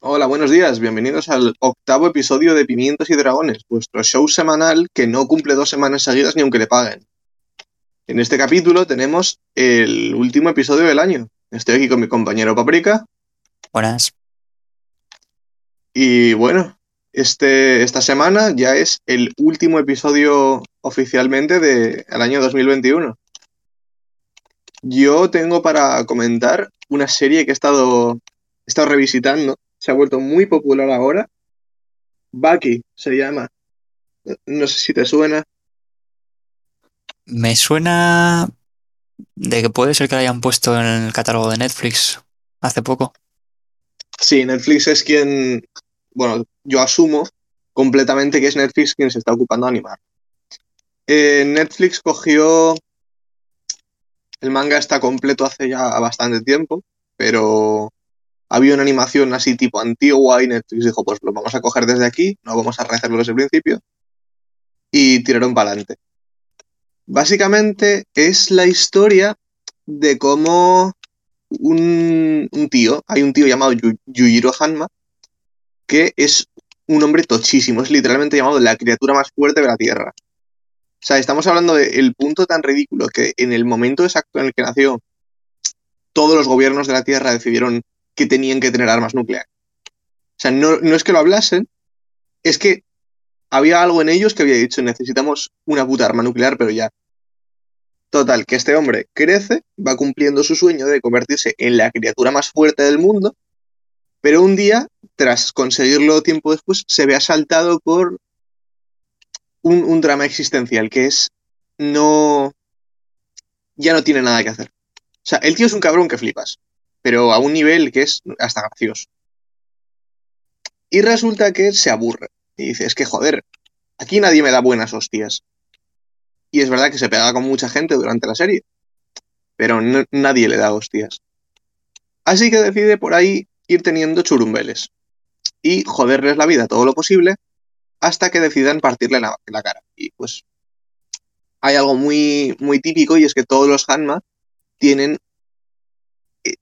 Hola, buenos días. Bienvenidos al octavo episodio de Pimientos y Dragones, vuestro show semanal que no cumple dos semanas seguidas ni aunque le paguen. En este capítulo tenemos el último episodio del año. Estoy aquí con mi compañero Paprika. Buenas. Y bueno, este, esta semana ya es el último episodio oficialmente del año 2021. Yo tengo para comentar una serie que he estado, he estado revisitando se ha vuelto muy popular ahora. Bucky se llama. No sé si te suena. Me suena de que puede ser que la hayan puesto en el catálogo de Netflix hace poco. Sí, Netflix es quien, bueno, yo asumo completamente que es Netflix quien se está ocupando de animar. Eh, Netflix cogió... El manga está completo hace ya bastante tiempo, pero había una animación así tipo antigua y Netflix dijo, pues lo vamos a coger desde aquí, no vamos a rehacerlo desde el principio y tiraron para adelante. Básicamente es la historia de cómo un, tío, hay un tío llamado Yujiro Hanma, que es un hombre tochísimo, es literalmente llamado la criatura más fuerte de la Tierra. O sea, estamos hablando del punto tan ridículo que en el momento exacto en el que nació, todos los gobiernos de la Tierra decidieron que tenían que tener armas nucleares. O sea, no, es que lo hablasen, es que había algo en ellos que había dicho, necesitamos una puta arma nuclear, pero ya. Total, que este hombre crece, va cumpliendo su sueño de convertirse en la criatura más fuerte del mundo, pero un día, tras conseguirlo tiempo después, se ve asaltado por un, un drama existencial, que es no... ya no tiene nada que hacer. O sea, el tío es un cabrón que flipas pero a un nivel que es hasta gracioso. Y resulta que se aburre. Y dice, es que joder, aquí nadie me da buenas hostias. Y es verdad que se pega con mucha gente durante la serie, pero nadie le da hostias. Así que decide por ahí ir teniendo churumbeles y joderles la vida todo lo posible hasta que decidan partirle la, la cara. Y pues hay algo muy, muy típico y es que todos los Hanma tienen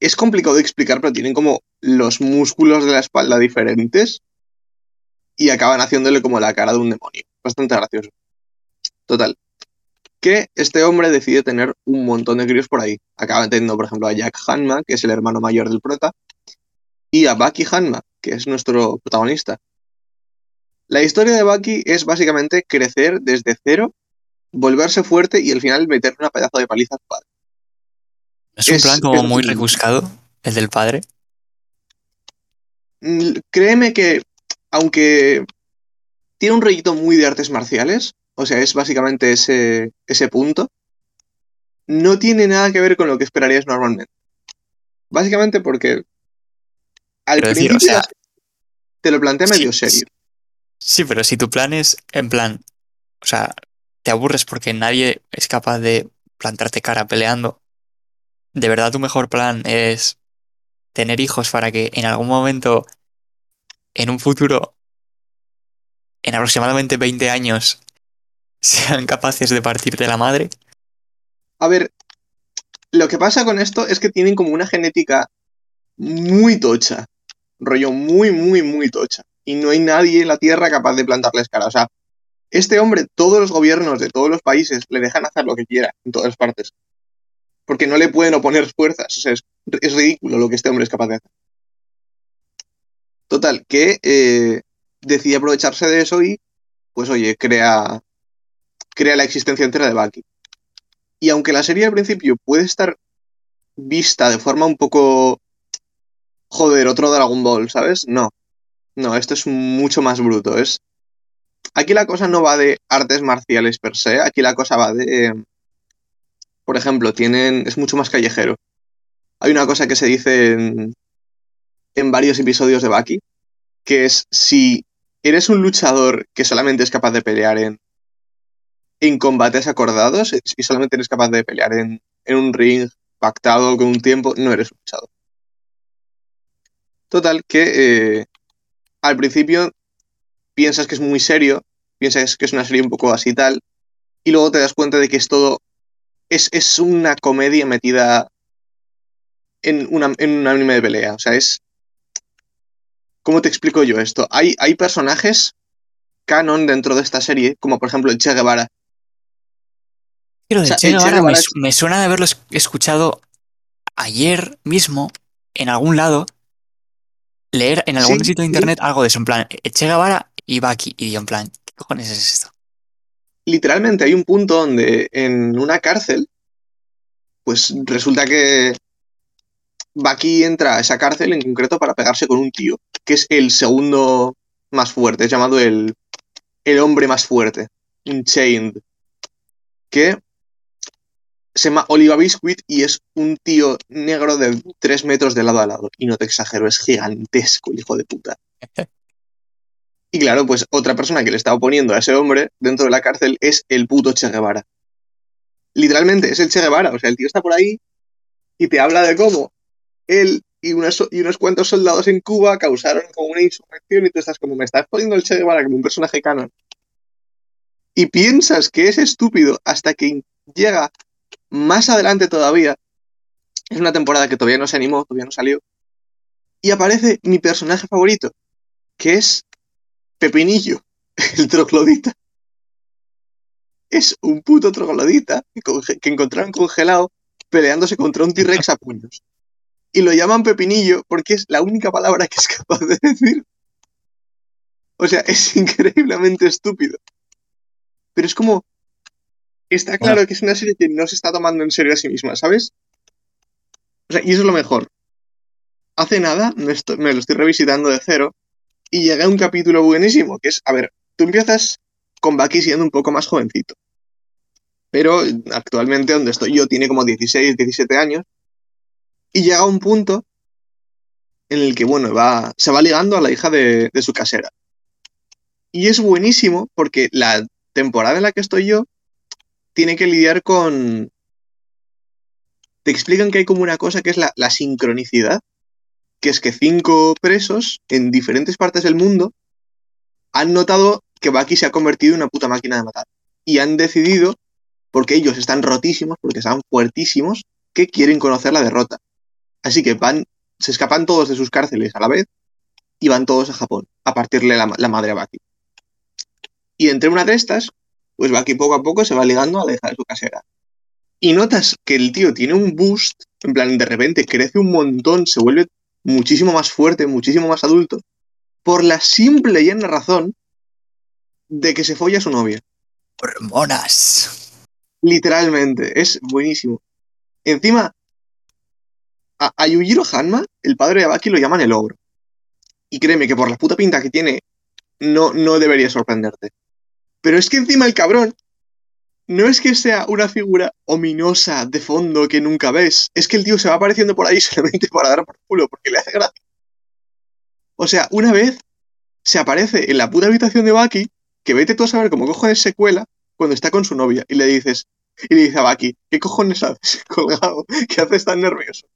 es complicado de explicar, pero tienen como los músculos de la espalda diferentes y acaban haciéndole como la cara de un demonio. Bastante gracioso. Total. Que este hombre decide tener un montón de críos por ahí. Acaba teniendo, por ejemplo, a Jack Hanma, que es el hermano mayor del prota, y a Bucky Hanma, que es nuestro protagonista. La historia de Bucky es básicamente crecer desde cero, volverse fuerte y al final meterle una pedazo de paliza a su padre. ¿Es un plan como muy rebuscado, el del padre? Mm, créeme que, aunque tiene un rollito muy de artes marciales, o sea, es básicamente ese, ese punto, no tiene nada que ver con lo que esperarías normalmente. Básicamente porque al principio te lo plantea medio serio. Sí, pero si tu plan es en plan, o sea, te aburres porque nadie es capaz de plantarte cara peleando ¿de verdad tu mejor plan es tener hijos para que en algún momento, en un futuro, en aproximadamente 20 años, sean capaces de partirte la madre? A ver, lo que pasa con esto es que tienen como una genética muy tocha. Rollo muy, muy, muy tocha. Y no hay nadie en la Tierra capaz de plantarles cara. O sea, este hombre, todos los gobiernos de todos los países le dejan hacer lo que quiera en todas partes porque no le pueden oponer fuerzas. O sea, es, ridículo lo que este hombre es capaz de hacer. Total, que eh, decide aprovecharse de eso y, pues oye, crea, crea la existencia entera de Bucky. Y aunque la serie al principio puede estar vista de forma un poco... Joder, otro Dragon Ball, ¿sabes? No. No, esto es mucho más bruto. Es... Aquí la cosa no va de artes marciales per se, aquí la cosa va de por ejemplo, tienen, es mucho más callejero. Hay una cosa que se dice en, en varios episodios de Baki, que es si eres un luchador que solamente es capaz de pelear en, en combates acordados y solamente eres capaz de pelear en, en un ring pactado con un tiempo, no eres un luchador. Total, que eh, al principio piensas que es muy serio, piensas que es una serie un poco así tal, y luego te das cuenta de que es todo es, una comedia metida en, una, en un anime de pelea. O sea, es. ¿Cómo te explico yo esto? Hay, hay personajes canon dentro de esta serie, como por ejemplo el Che Guevara. Pero de O sea, Che Guevara me, suena de haberlo es- escuchado ayer mismo en algún lado, leer en algún Sí, sitio de sí. internet algo de eso, en plan, eh, Che Guevara y Baki, y yo en plan, ¿qué cojones es esto? Literalmente hay un punto donde en una cárcel, pues resulta que Baki entra a esa cárcel en concreto para pegarse con un tío, que es el segundo más fuerte, es llamado el, el hombre más fuerte, un Chained, que se llama Oliva Biscuit y es un tío negro de 3 metros de lado a lado. Y no te exagero, es gigantesco el hijo de puta. Y claro, pues otra persona que le está oponiendo a ese hombre dentro de la cárcel es el puto Che Guevara. Literalmente, es el Che Guevara. O sea, el tío está por ahí y te habla de cómo él y, y unos cuantos soldados en Cuba causaron como una insurrección y tú estás como, me estás poniendo el Che Guevara como un personaje canon. Y piensas que es estúpido hasta que llega más adelante todavía. Es una temporada que todavía no se animó, todavía no salió. Y aparece mi personaje favorito, que es Pepinillo, el troglodita. Es un puto troglodita que, encontraron congelado peleándose contra un T-Rex a puños. Y lo llaman Pepinillo porque es la única palabra que es capaz de decir. O sea, es increíblemente estúpido. Pero es como. Está claro que es una serie que no se está tomando en serio a sí misma, ¿sabes? O sea, y eso es lo mejor. Hace nada me lo estoy revisitando de cero y llegué a un capítulo buenísimo, que es, a ver, tú empiezas con Bucky siendo un poco más jovencito. Pero actualmente donde estoy yo tiene como 16, 17 años y llega un punto en el que, bueno, va, se va ligando a la hija de, de su casera. Y es buenísimo porque la temporada en la que estoy yo tiene que lidiar con... Te explican que hay como una cosa que es la, la sincronicidad, que es que cinco presos en diferentes partes del mundo han notado que Bucky se ha convertido en una puta máquina de matar. Y han decidido, porque ellos están rotísimos, porque están fuertísimos, que quieren conocer la derrota. Así que van, se escapan todos de sus cárceles a la vez y van todos a Japón a partirle la, la madre a Bucky. Y entre una de estas, pues Bucky poco a poco se va ligando a la de su casera. Y notas que el tío tiene un boost, en plan, de repente crece un montón, se vuelve muchísimo más fuerte, muchísimo más adulto, por la simple y llana razón de que se folla a su novia. Hormonas. Literalmente, es buenísimo. Encima, a, a Yujiro Hanma, el padre de Baki, lo llaman el ogro. Y créeme que por la puta pinta que tiene, no, no debería sorprenderte. Pero es que encima el cabrón no es que sea una figura ominosa de fondo que nunca ves, es que el tío se va apareciendo por ahí solamente para dar por culo, porque le hace gracia. O sea, una vez se aparece en la puta habitación de Baki, que vete tú a saber cómo cojones se cuela cuando está con su novia, y le dices, y le dice a Baki, ¿qué cojones haces colgado? ¿Qué haces tan nervioso?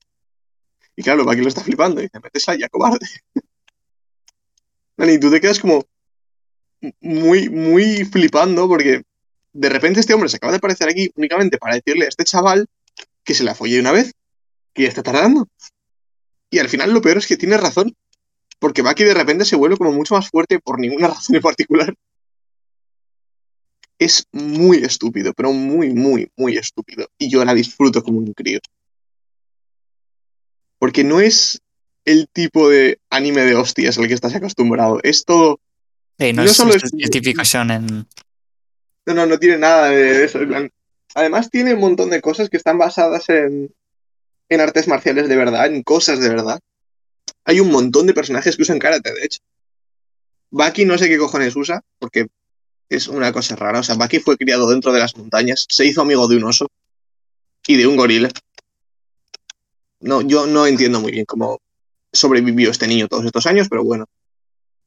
Y claro, Baki lo está flipando, y dice, metes allá, cobarde. Y tú te quedas como muy, muy flipando, porque de repente este hombre se acaba de aparecer aquí únicamente para decirle a este chaval que se la folle una vez, que ya está tardando. Y al final lo peor es que tiene razón, porque Baki de repente se vuelve como mucho más fuerte por ninguna razón en particular. Es muy estúpido, pero muy, muy, muy estúpido. Y yo la disfruto como un crío. Porque no es el tipo de anime de hostias al que estás acostumbrado. Es todo Sí, no, No es, solo es es- el típico shonen. No, no, no tiene nada de eso. Además tiene un montón de cosas que están basadas en, en artes marciales de verdad, en cosas de verdad. Hay un montón de personajes que usan karate, de hecho. Baki no sé qué cojones usa, porque es una cosa rara. O sea, Baki fue criado dentro de las montañas, se hizo amigo de un oso y de un gorila. No, yo no entiendo muy bien cómo sobrevivió este niño todos estos años, pero bueno.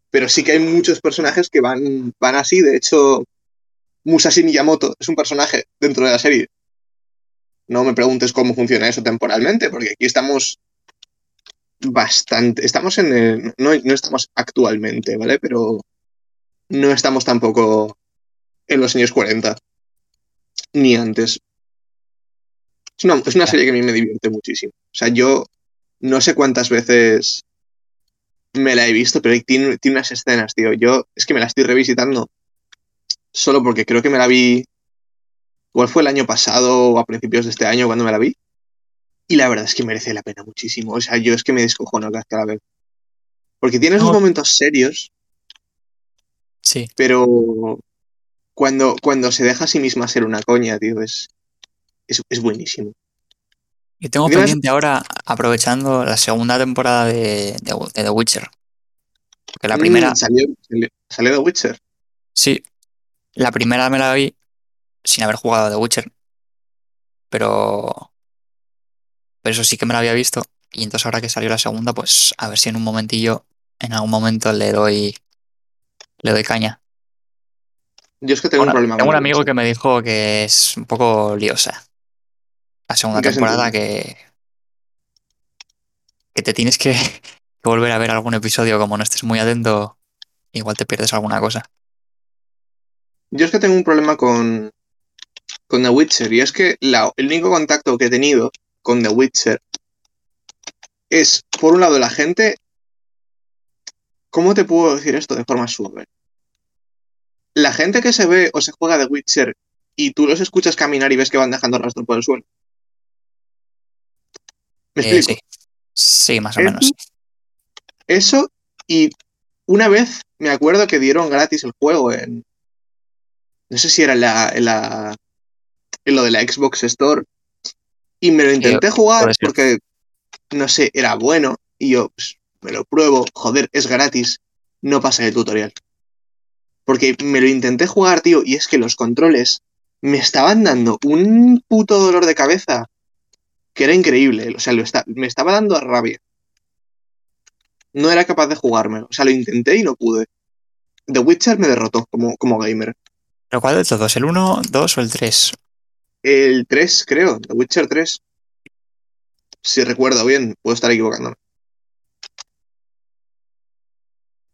Pero sí que hay muchos personajes que van, van así. De hecho, Musashi Miyamoto es un personaje dentro de la serie. No me preguntes cómo funciona eso temporalmente, porque aquí estamos bastante. Estamos en el. No, no estamos actualmente, ¿vale? Pero no estamos tampoco en los años 40. Ni antes. Es una, es serie que a mí me divierte muchísimo. O sea, yo no sé cuántas veces me la he visto, pero tiene, tiene unas escenas, tío. Yo es que me la estoy revisitando solo porque creo que me la vi. Igual fue el año pasado o a principios de este año cuando me la vi. Y la verdad es que merece la pena muchísimo. O sea, yo es que me descojono cada vez que la veo. Porque tiene esos No. momentos serios, Sí. pero cuando, cuando se deja a sí misma ser una coña, tío, es, es, es buenísimo. Y tengo pendiente ahora, aprovechando la segunda temporada de, de- de The Witcher. Porque la Mm, primera, salió, salió, salió The Witcher. sí, la primera me la vi sin haber jugado a The Witcher. Pero, pero eso sí que me la había visto. Y entonces ahora que salió la segunda, pues a ver si en un momentillo, en algún momento le doy, le doy caña. Yo es que tengo un problema tengo un amigo que me dijo que es un poco liosa. La segunda ¿En qué temporada sentido? que, que te tienes que, que volver a ver algún episodio como no estés muy atento, igual te pierdes alguna cosa. Yo es que tengo un problema con, con The Witcher y es que la- el único contacto que he tenido con The Witcher es, por un lado, la gente... ¿Cómo te puedo decir esto de forma suave? La gente que se ve o se juega The Witcher y tú los escuchas caminar y ves que van dejando rastro por el suelo. ¿Me Eh, explico? sí, sí, más o menos. Eso y una vez me acuerdo que dieron gratis el juego en... No sé si era la, en la- en lo de la Xbox Store. Y me lo intenté jugar porque, no sé, era bueno. Y yo, pues, me lo pruebo. Joder, es gratis. No pasa el tutorial. Porque me lo intenté jugar, tío, y es que los controles me estaban dando un puto dolor de cabeza que era increíble. O sea, lo está- me estaba dando rabia. No era capaz de jugármelo. O sea, lo intenté y no pude. The Witcher me derrotó como, como gamer. ¿Pero cuál de todos? ¿El 1, 2 o el 3? El 3, creo. The Witcher 3. Si recuerdo bien, puedo estar equivocándome.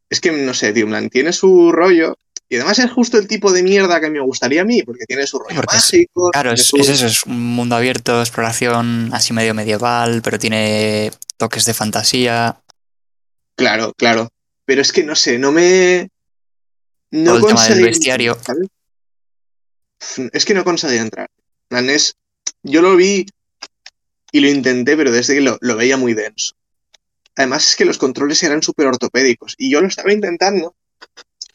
Es que no sé, plan, tiene su rollo. Y además es justo el tipo de mierda que me gustaría a mí, porque tiene su rollo Porque es- mágico. Claro, es, su- es eso, es un mundo abierto, exploración así medio medieval, pero tiene toques de fantasía. Claro, claro. Pero es que no sé, no me. No Todo el tema del bestiario. Es que no conseguí entrar. Es- Yo lo vi y lo intenté, pero desde que lo, lo veía muy denso. Además es que los controles eran súper ortopédicos y yo lo estaba intentando.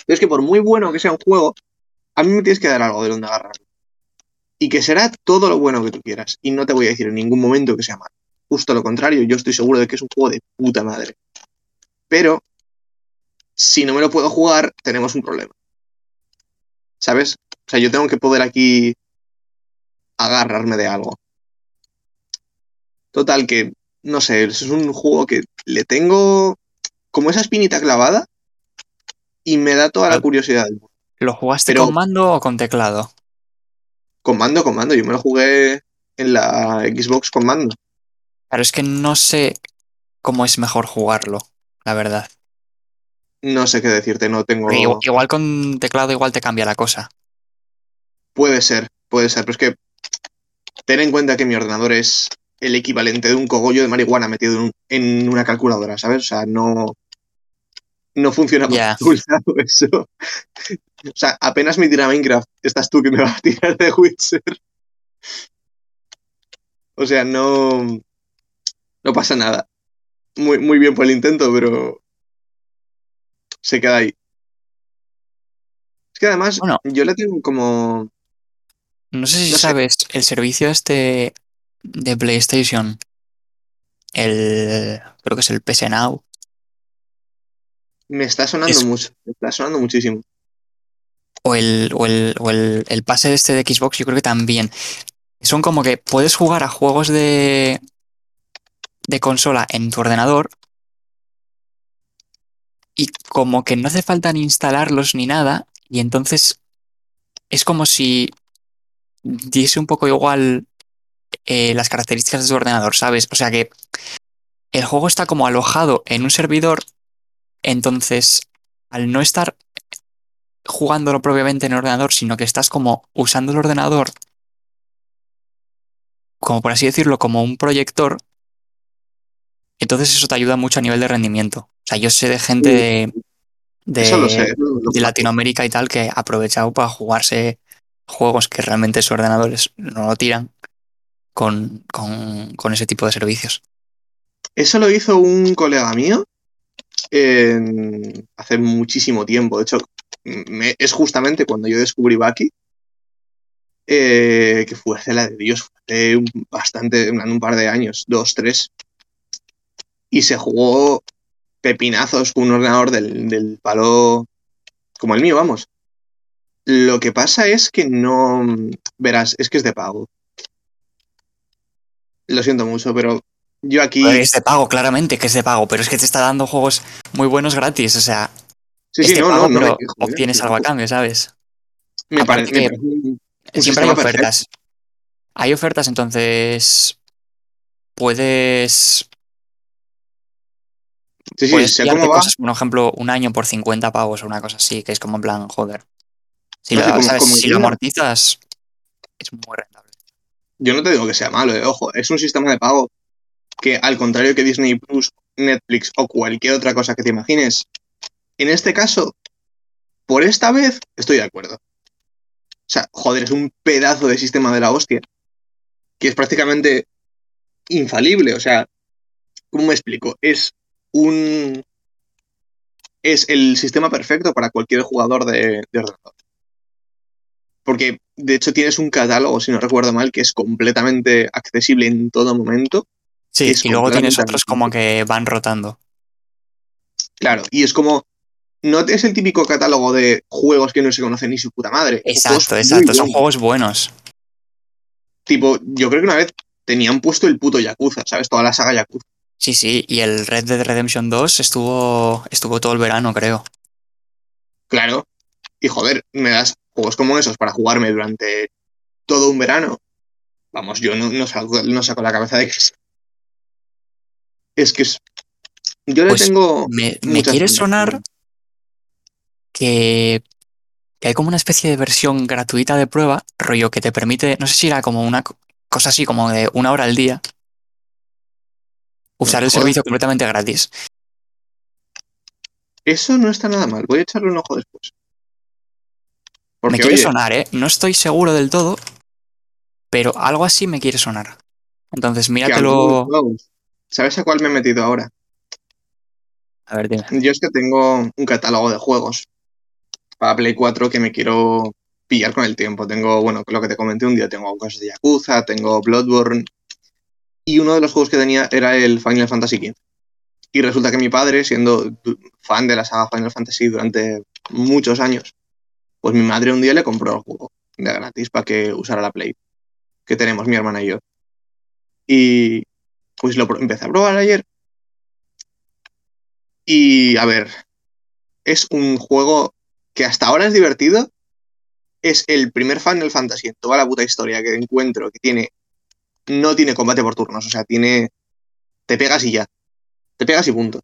Pero es que por muy bueno que sea un juego, a mí me tienes que dar algo de donde agarrar. Y que será todo lo bueno que tú quieras. Y no te voy a decir en ningún momento que sea malo. Justo lo contrario, yo estoy seguro de que es un juego de puta madre. Pero, si no me lo puedo jugar, tenemos un problema. ¿Sabes? O sea, yo tengo que poder aquí agarrarme de algo. Total, que, no sé, es un juego que le tengo como esa espinita clavada y me da toda la Pero- curiosidad. ¿Lo jugaste Pero- con mando o con teclado? Con mando, con mando. Yo me lo jugué en la Xbox con mando. Claro, es que no sé cómo es mejor jugarlo, la verdad. No sé qué decirte, no tengo... Igual con teclado igual te cambia la cosa. Puede ser, puede ser, pero es que ten en cuenta que mi ordenador es el equivalente de un cogollo de marihuana metido en, un- en una calculadora, ¿sabes? O sea, no, no funciona por lado eso. O sea, apenas me tira Minecraft, estás tú que me vas a tirar de Witcher. O sea, no, no pasa nada. Muy, muy bien por el intento, pero se queda ahí. Es que además, Bueno. yo le tengo como... No sé si No sé. sabes, el servicio este de PlayStation, el creo que es el PS Now, Me está sonando Es- mucho, me está sonando muchísimo. o el, o el, o el, el pase este de Xbox, yo creo que también. Son como que puedes jugar a juegos de, de consola en tu ordenador y como que no hace falta ni instalarlos ni nada y entonces es como si diese un poco igual eh, las características de tu ordenador, ¿sabes? O sea que el juego está como alojado en un servidor, entonces al no estar jugándolo propiamente en el ordenador, sino que estás como usando el ordenador como por así decirlo, como un proyector, entonces eso te ayuda mucho a nivel de rendimiento. O sea, yo sé de gente de, de, Eso lo sé. eso lo de conozco. Latinoamérica y tal que ha aprovechado para jugarse juegos que realmente sus ordenadores no lo tiran con, con, ese tipo de servicios. Eso lo hizo un colega mío en- hace muchísimo tiempo. De hecho, es justamente cuando yo descubrí Baki, eh, que fue hace la de Dios, hace bastante, en un par de años, dos, tres. Y se jugó pepinazos con un ordenador del, del palo como el mío, vamos. Lo que pasa es que no. Verás, es que es de pago. Lo siento mucho, pero yo aquí. Es de pago, claramente que es de pago, pero es que te está dando juegos muy buenos gratis. O sea, Sí, sí, no, pago, no, no pero ¿eh? obtienes algo a cambio, ¿sabes? Me parece, me parece un- Siempre hay perfecto. ofertas. Hay ofertas, entonces puedes, Sí, sí, puedes sé pillarte cómo va. cosas, por ejemplo, un año por 50 pavos o una cosa así, que es como en plan, joder. Si, No, lo, amortizas, es muy rentable. Yo no te digo que sea malo, eh, ojo, es un sistema de pago que, al contrario que Disney Plus, Netflix o cualquier otra cosa que te imagines, en este caso, por esta vez, estoy de acuerdo. O sea, joder, es un pedazo de sistema de la hostia, que es prácticamente infalible. O sea, ¿cómo me explico? Es un. Es el sistema perfecto para cualquier jugador de, de ordenador. Porque, de hecho, tienes un catálogo, si no recuerdo mal, que es completamente accesible en todo momento. Sí, y luego tienes otros como que van rotando. Claro, y es como. No es el típico catálogo de juegos que no se conocen ni su puta madre. Exacto, exacto, son juegos buenos. Tipo, yo creo que una vez tenían puesto el puto Yakuza, ¿sabes? Toda la saga Yakuza. Sí, sí, y el Red Dead Redemption 2 estuvo, estuvo todo el verano, creo. Claro. Y joder, me das juegos como esos para jugarme durante todo un verano. Vamos, yo no, no saco, no saco la cabeza de que es. Es que es. Yo le Pues tengo. Me, me quiere sonar que, que hay como una especie de versión gratuita de prueba, rollo que te permite, no sé si era como una co- cosa así como de una hora al día, usar el Joder. servicio completamente gratis. Eso no está nada mal. Voy a echarle un ojo después. Porque, me quiere oye, sonar, ¿eh? No estoy seguro del todo, pero algo así me quiere sonar. Entonces, míratelo. ¿sabes a cuál me he metido ahora? A ver, dime. Yo es que tengo un catálogo de juegos para Play 4 que me quiero pillar con el tiempo. Tengo, bueno, lo que te comenté un día, tengo cosas de Yakuza, tengo Bloodborne. Y uno de los juegos que tenía era el Final Fantasy XV. Y resulta que mi padre, siendo fan de la saga Final Fantasy durante muchos años, pues mi madre un día le compró el juego de gratis para que usara la Play que tenemos mi hermana y yo. Y pues lo empecé a probar ayer. Y a ver, es un juego que hasta ahora es divertido. Es el primer Final Fantasy en toda la puta historia que encuentro que tiene. No tiene combate por turnos, o sea, tiene. Te pegas y ya. Te pegas y punto.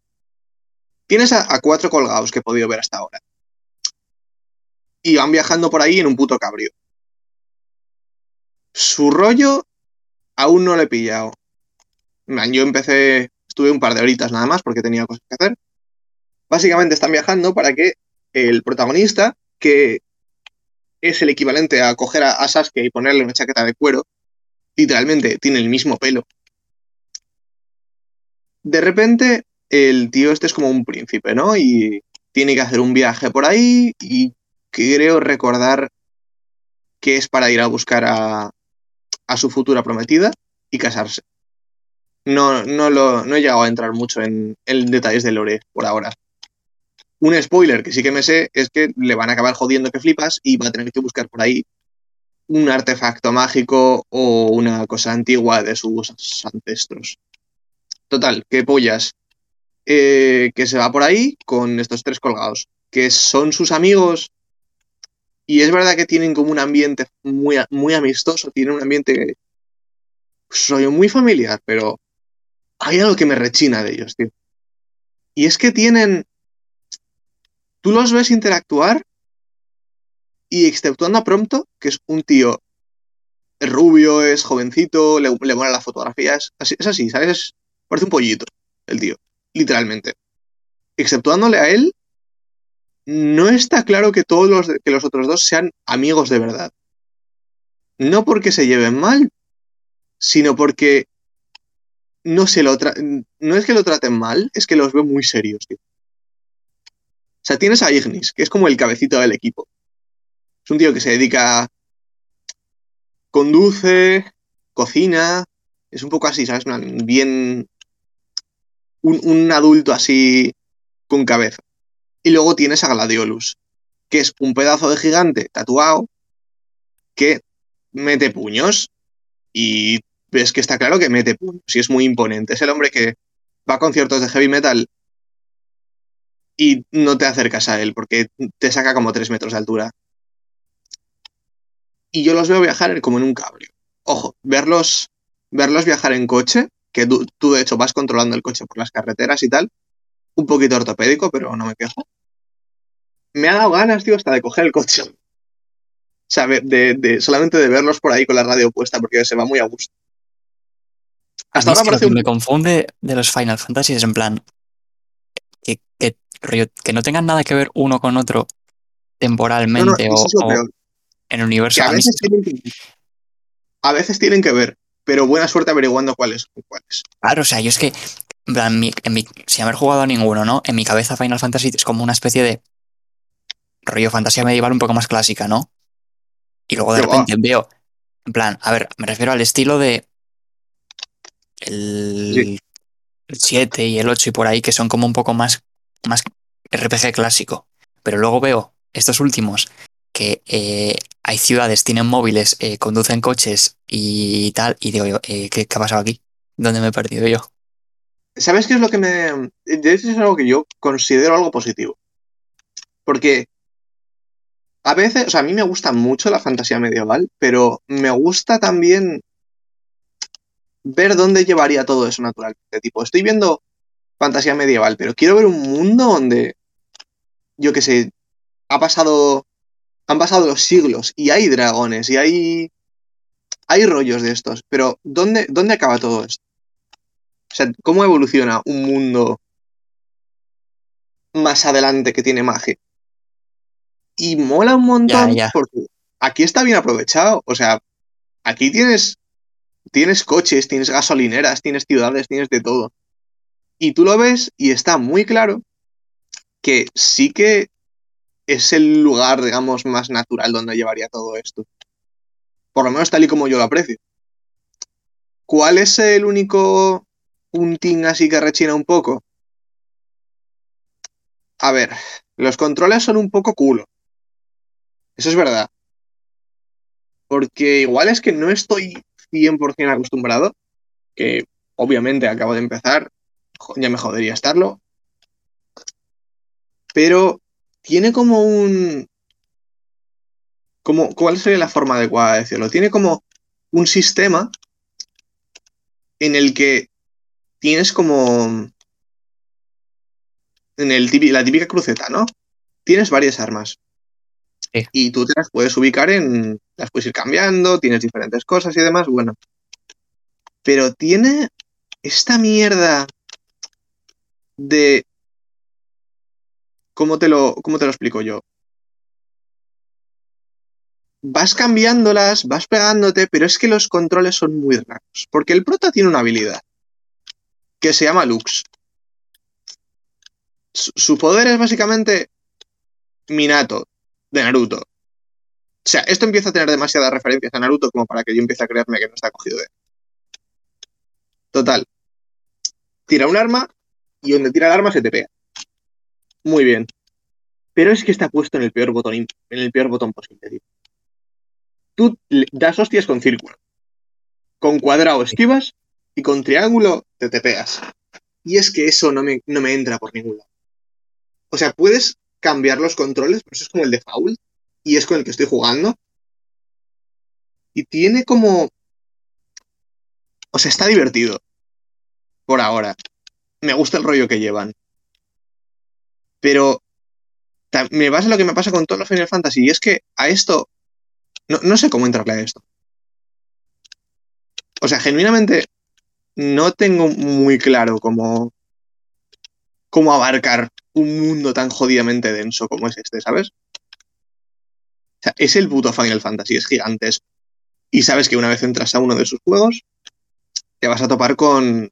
Tienes a, a cuatro colgados que he podido ver hasta ahora. Y van viajando por ahí en un puto cabrio. Su rollo aún no lo he pillado. Plan, Yo empecé, estuve un par de horitas nada más porque tenía cosas que hacer. Básicamente están viajando para que el protagonista, que es el equivalente a coger a, a Sasuke y ponerle una chaqueta de cuero, literalmente tiene el mismo pelo. De repente, el tío este es como un príncipe, ¿no? Y tiene que hacer un viaje por ahí y creo recordar que es para ir a buscar a, a su futura prometida y casarse. No, no, lo, no he llegado a entrar mucho en, en detalles de Lore por ahora. Un spoiler que sí que me sé es que le van a acabar jodiendo que flipas y va a tener que buscar por ahí un artefacto mágico o una cosa antigua de sus ancestros. Total, que pollas. Eh, que se va por ahí con estos tres colgados, que son sus amigos. Y es verdad que tienen como un ambiente muy, muy amistoso, tienen un ambiente soy muy familiar, pero hay algo que me rechina de ellos, tío. Y es que tienen. Tú los ves interactuar y exceptuando a Prompto, que es un tío rubio, es jovencito, le, le mola la fotografía, es así, es así, ¿sabes? Es- parece un pollito, el tío, literalmente. exceptuándole a él, no está claro que todos los, que los otros dos sean amigos de verdad. No porque se lleven mal, sino porque no se lo no es que lo traten mal, es que los veo muy serios, tío. O sea, tienes a Ignis, que es como el cabecito del equipo. Es un tío que se dedica. conduce, cocina. Es un poco así, ¿sabes? Bien. Un, un adulto así con cabeza. Y luego tienes a Gladiolus, que es un pedazo de gigante tatuado que mete puños y ves que está claro que mete puños y es muy imponente. Es el hombre que va a conciertos de heavy metal y no te acercas a él porque te saca como tres metros de altura. Y yo los veo viajar como en un cable. Ojo, verlos, verlos viajar en coche, que tú, tú de hecho vas controlando el coche por las carreteras y tal, un poquito ortopédico, pero no me quejo. Me ha dado ganas, tío, hasta de coger el coche. O sea, de, solamente de verlos por ahí con la radio puesta, porque se va muy a gusto. Hasta ahora parece que me confunde de los Final Fantasy es en plan que, que, no tengan nada que ver uno con otro temporalmente o, en el universo. A veces, a veces, tienen que ver, pero buena suerte averiguando cuáles cuáles. Claro, o sea, yo es que en plan, sin haber jugado a ninguno, ¿no? En mi cabeza Final Fantasy es como una especie de rollo fantasía medieval un poco más clásica, ¿no? Y luego de repente veo, en plan, a ver, me refiero al estilo de el, 7 y el 8 y por ahí, que son como un poco más, más RPG clásico. Pero luego veo estos últimos que eh, hay ciudades, tienen móviles, eh, conducen coches y tal, y digo yo, eh, ¿qué, ¿qué ha pasado aquí? ¿Dónde me he perdido yo? ¿Sabes qué es lo que me... De es algo que yo considero algo positivo. Porque a veces, o sea, a mí me gusta mucho la fantasía medieval, pero me gusta también ver dónde llevaría todo eso naturalmente. Tipo, estoy viendo fantasía medieval, pero quiero ver un mundo donde, yo qué sé, ha pasado, han pasado los siglos y hay dragones y hay, hay rollos de estos, pero ¿dónde, dónde acaba todo esto? O sea, ¿cómo evoluciona un mundo más adelante que tiene magia? Y mola un montón porque aquí está bien aprovechado. O sea, aquí tienes, tienes coches, tienes gasolineras, tienes ciudades, tienes de todo. Y tú lo ves y está muy claro que sí que es el lugar, digamos, más natural donde llevaría todo esto. Por lo menos tal y como yo lo aprecio. ¿Cuál es el único un ting así que rechina un poco. A ver, los controles son un poco culo. Eso es verdad. Porque igual es que no estoy 100% acostumbrado, que obviamente acabo de empezar, ya me jodería estarlo. Pero tiene como un... Como, ¿Cuál sería la forma adecuada de decirlo? Tiene como un sistema en el que tienes como. En el la típica cruceta, ¿no? Tienes varias armas. Y tú te las puedes ubicar en. Las puedes ir cambiando, tienes diferentes cosas y demás, bueno. Pero tiene esta mierda de. ¿Cómo te lo, cómo te lo explico yo? Vas cambiándolas, vas pegándote, pero es que los controles son muy raros. Porque el prota tiene una habilidad que se llama Lux. Su, poder es básicamente Minato, de Naruto. O sea, esto empieza a tener demasiadas referencias a Naruto como para que yo empiece a creerme que no está cogido de Total. Tira un arma y donde tira el arma se te pega. Muy bien. Pero es que está puesto en el peor botón, en el peor botón posible. Tú das hostias con círculo. Con cuadrado esquivas y con triángulo te te pegas. Y es que eso no me, no me entra por ningún lado. O sea, puedes cambiar los controles, pero eso es como el de Foul y es con el que estoy jugando. Y tiene como... O sea, está divertido. Por ahora. Me gusta el rollo que llevan. Pero me pasa lo que me pasa con todos los Final Fantasy. Y es que a esto. No, no sé cómo entrarle a esto. O sea, genuinamente no tengo muy claro cómo, cómo abarcar un mundo tan jodidamente denso como es este, ¿sabes? O sea, es el puto Final Fantasy, es gigantesco. Y sabes que una vez entras a uno de sus juegos, te vas a topar con.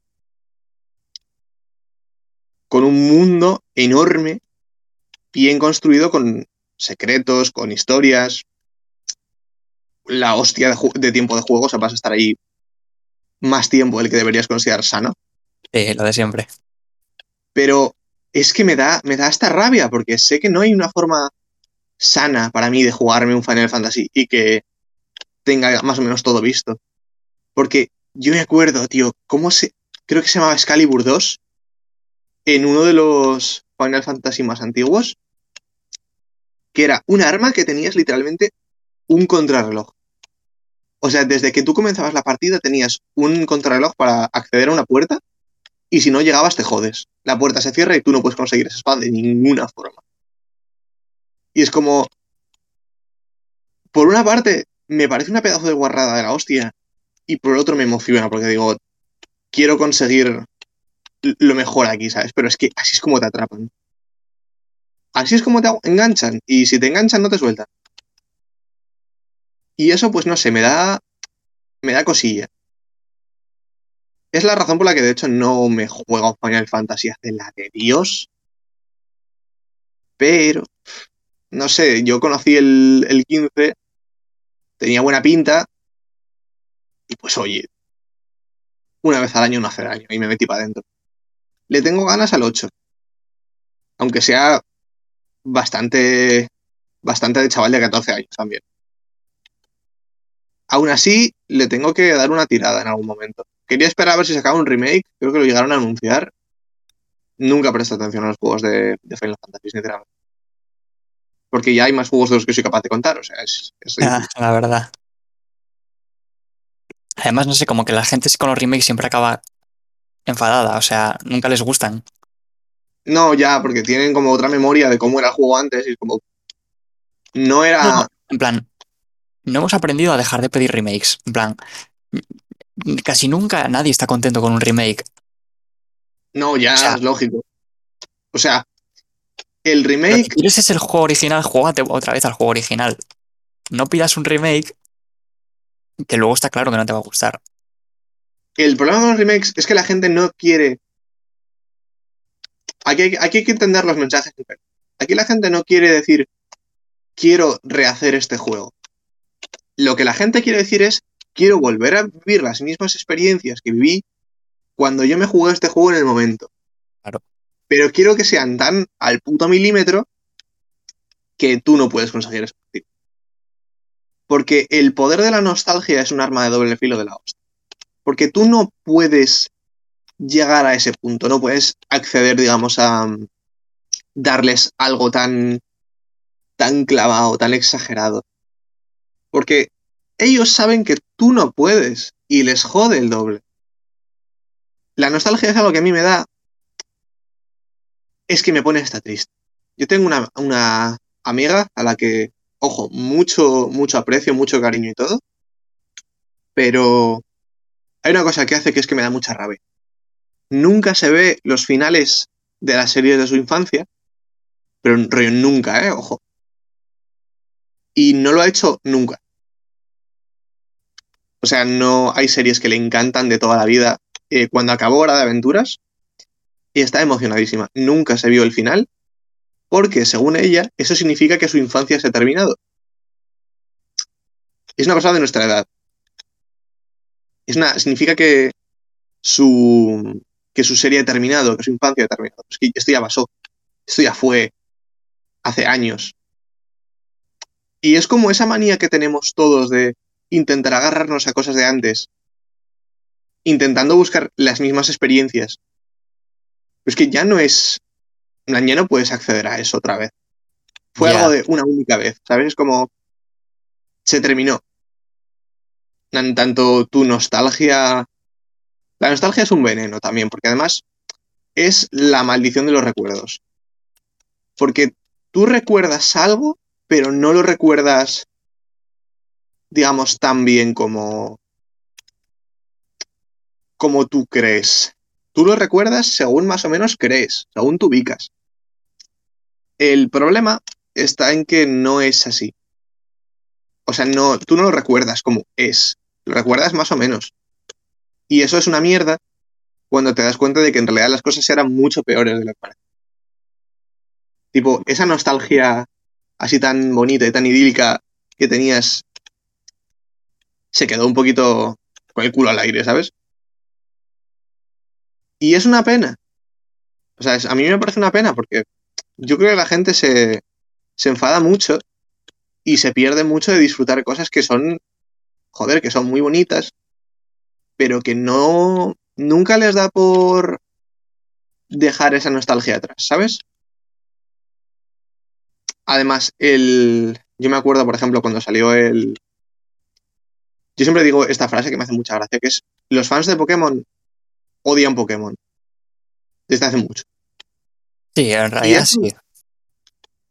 con un mundo enorme, bien construido, con secretos, con historias. La hostia de, de tiempo de juego, o sea, vas a estar ahí más tiempo del que deberías considerar sano. Sí, lo de siempre. Pero es que me da, me da esta rabia, porque sé que no hay una forma sana para mí de jugarme un Final Fantasy y que tenga más o menos todo visto. Porque yo me acuerdo, tío, cómo se. Creo que se llamaba Excalibur 2. En uno de los Final Fantasy más antiguos. Que era un arma que tenías literalmente un contrarreloj. O sea, desde que tú comenzabas la partida tenías un contrarreloj para acceder a una puerta. Y si no llegabas, te jodes. La puerta se cierra y tú no puedes conseguir esa espada de ninguna forma. Y es como. Por una parte, me parece una pedazo de guarrada de la hostia. Y por otro me emociona, porque digo, quiero conseguir lo mejor aquí, ¿sabes? Pero es que así es como te atrapan. Así es como te enganchan. Y si te enganchan, no te sueltan. Y eso, pues no sé, me da. Me da cosilla. Es la razón por la que de hecho no me juego Final Fantasy hace la de Dios. Pero. No sé, yo conocí el, el 15. Tenía buena pinta. Y pues oye. Una vez al año no hace daño. Y me metí para adentro. Le tengo ganas al 8. Aunque sea bastante. Bastante de chaval de 14 años también. Aún así, le tengo que dar una tirada en algún momento. Quería esperar a ver si sacaba un remake, creo que lo llegaron a anunciar. Nunca presté atención a los juegos de, de Final Fantasy, sinceramente. Porque ya hay más juegos de los que soy capaz de contar, o sea, es, es ah, la verdad. Además, no sé, como que la gente con los remakes siempre acaba enfadada, o sea, nunca les gustan. No, ya, porque tienen como otra memoria de cómo era el juego antes y como... No era... No, en plan, no hemos aprendido a dejar de pedir remakes. En plan, casi nunca nadie está contento con un remake. No, ya, o sea, es lógico. O sea, el remake. Si quieres es el juego original, juégate otra vez al juego original. No pidas un remake que luego está claro que no te va a gustar. El problema con los remakes es que la gente no quiere. Aquí hay, aquí hay que entender los mensajes. Aquí la gente no quiere decir quiero rehacer este juego. Lo que la gente quiere decir es quiero volver a vivir las mismas experiencias que viví cuando yo me jugué este juego en el momento. Claro. Pero quiero que sean tan al puto milímetro que tú no puedes conseguir eso. Porque el poder de la nostalgia es un arma de doble filo de la hostia. Porque tú no puedes llegar a ese punto, no puedes acceder, digamos, a um, darles algo tan, tan clavado, tan exagerado. Porque ellos saben que tú no puedes y les jode el doble. La nostalgia es algo que a mí me da. Es que me pone hasta triste. Yo tengo una, una amiga a la que, ojo, mucho, mucho aprecio, mucho cariño y todo. Pero hay una cosa que hace que es que me da mucha rabia. Nunca se ve los finales de las series de su infancia, pero nunca, ¿eh? Ojo. Y no lo ha hecho nunca. O sea, no hay series que le encantan de toda la vida. Eh, cuando acabó Hora de Aventuras, y está emocionadísima. Nunca se vio el final, porque según ella, eso significa que su infancia se ha terminado. Es una persona de nuestra edad. Es una, significa que su, que su serie ha terminado, que su infancia ha terminado. Que esto ya pasó. Esto ya fue hace años. Y es como esa manía que tenemos todos de intentar agarrarnos a cosas de antes, intentando buscar las mismas experiencias. Es que ya no es. Ya no puedes acceder a eso otra vez. Fue yeah. algo de una única vez, ¿sabes? Es como. Se terminó. Tanto tu nostalgia. La nostalgia es un veneno también, porque además es la maldición de los recuerdos. Porque tú recuerdas algo, pero no lo recuerdas digamos, tan bien como, como tú crees. Tú lo recuerdas según más o menos crees, según tú ubicas. El problema está en que no es así. O sea, no, tú no lo recuerdas como es, lo recuerdas más o menos. Y eso es una mierda cuando te das cuenta de que en realidad las cosas eran mucho peores de lo que parece. Tipo, esa nostalgia así tan bonita y tan idílica que tenías se quedó un poquito con el culo al aire, ¿sabes? Y es una pena. O sea, a mí me parece una pena porque yo creo que la gente se, se enfada mucho y se pierde mucho de disfrutar cosas que son, joder, que son muy bonitas, pero que no, nunca les da por dejar esa nostalgia atrás, ¿sabes? Además, el, yo me acuerdo, por ejemplo, cuando salió el... Yo siempre digo esta frase que me hace mucha gracia, que es, los fans de Pokémon odian Pokémon. Desde hace mucho. Sí, en realidad sí.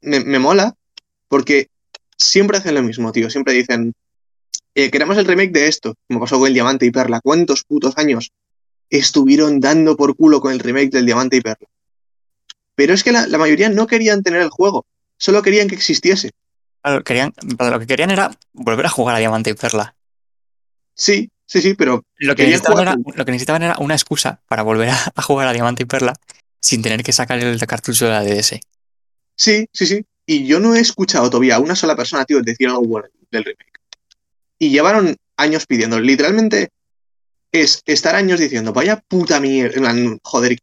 Me, me, mola porque siempre hacen lo mismo, tío. Siempre dicen, eh, queremos el remake de esto, como pasó con el Diamante y Perla. ¿Cuántos putos años estuvieron dando por culo con el remake del Diamante y Perla? Pero es que la, la mayoría no querían tener el juego, solo querían que existiese. Claro, querían, lo que querían era volver a jugar a Diamante y Perla. Sí, sí, sí, pero lo que, necesitaban era, lo que necesitaban era una excusa para volver a, a, jugar a Diamante y Perla sin tener que sacar el cartucho de la DS. Sí, sí, sí. Y yo no he escuchado todavía a una sola persona, tío, decir algo bueno del remake. Y llevaron años pidiendo. Literalmente es estar años diciendo, vaya puta mierda. Joder,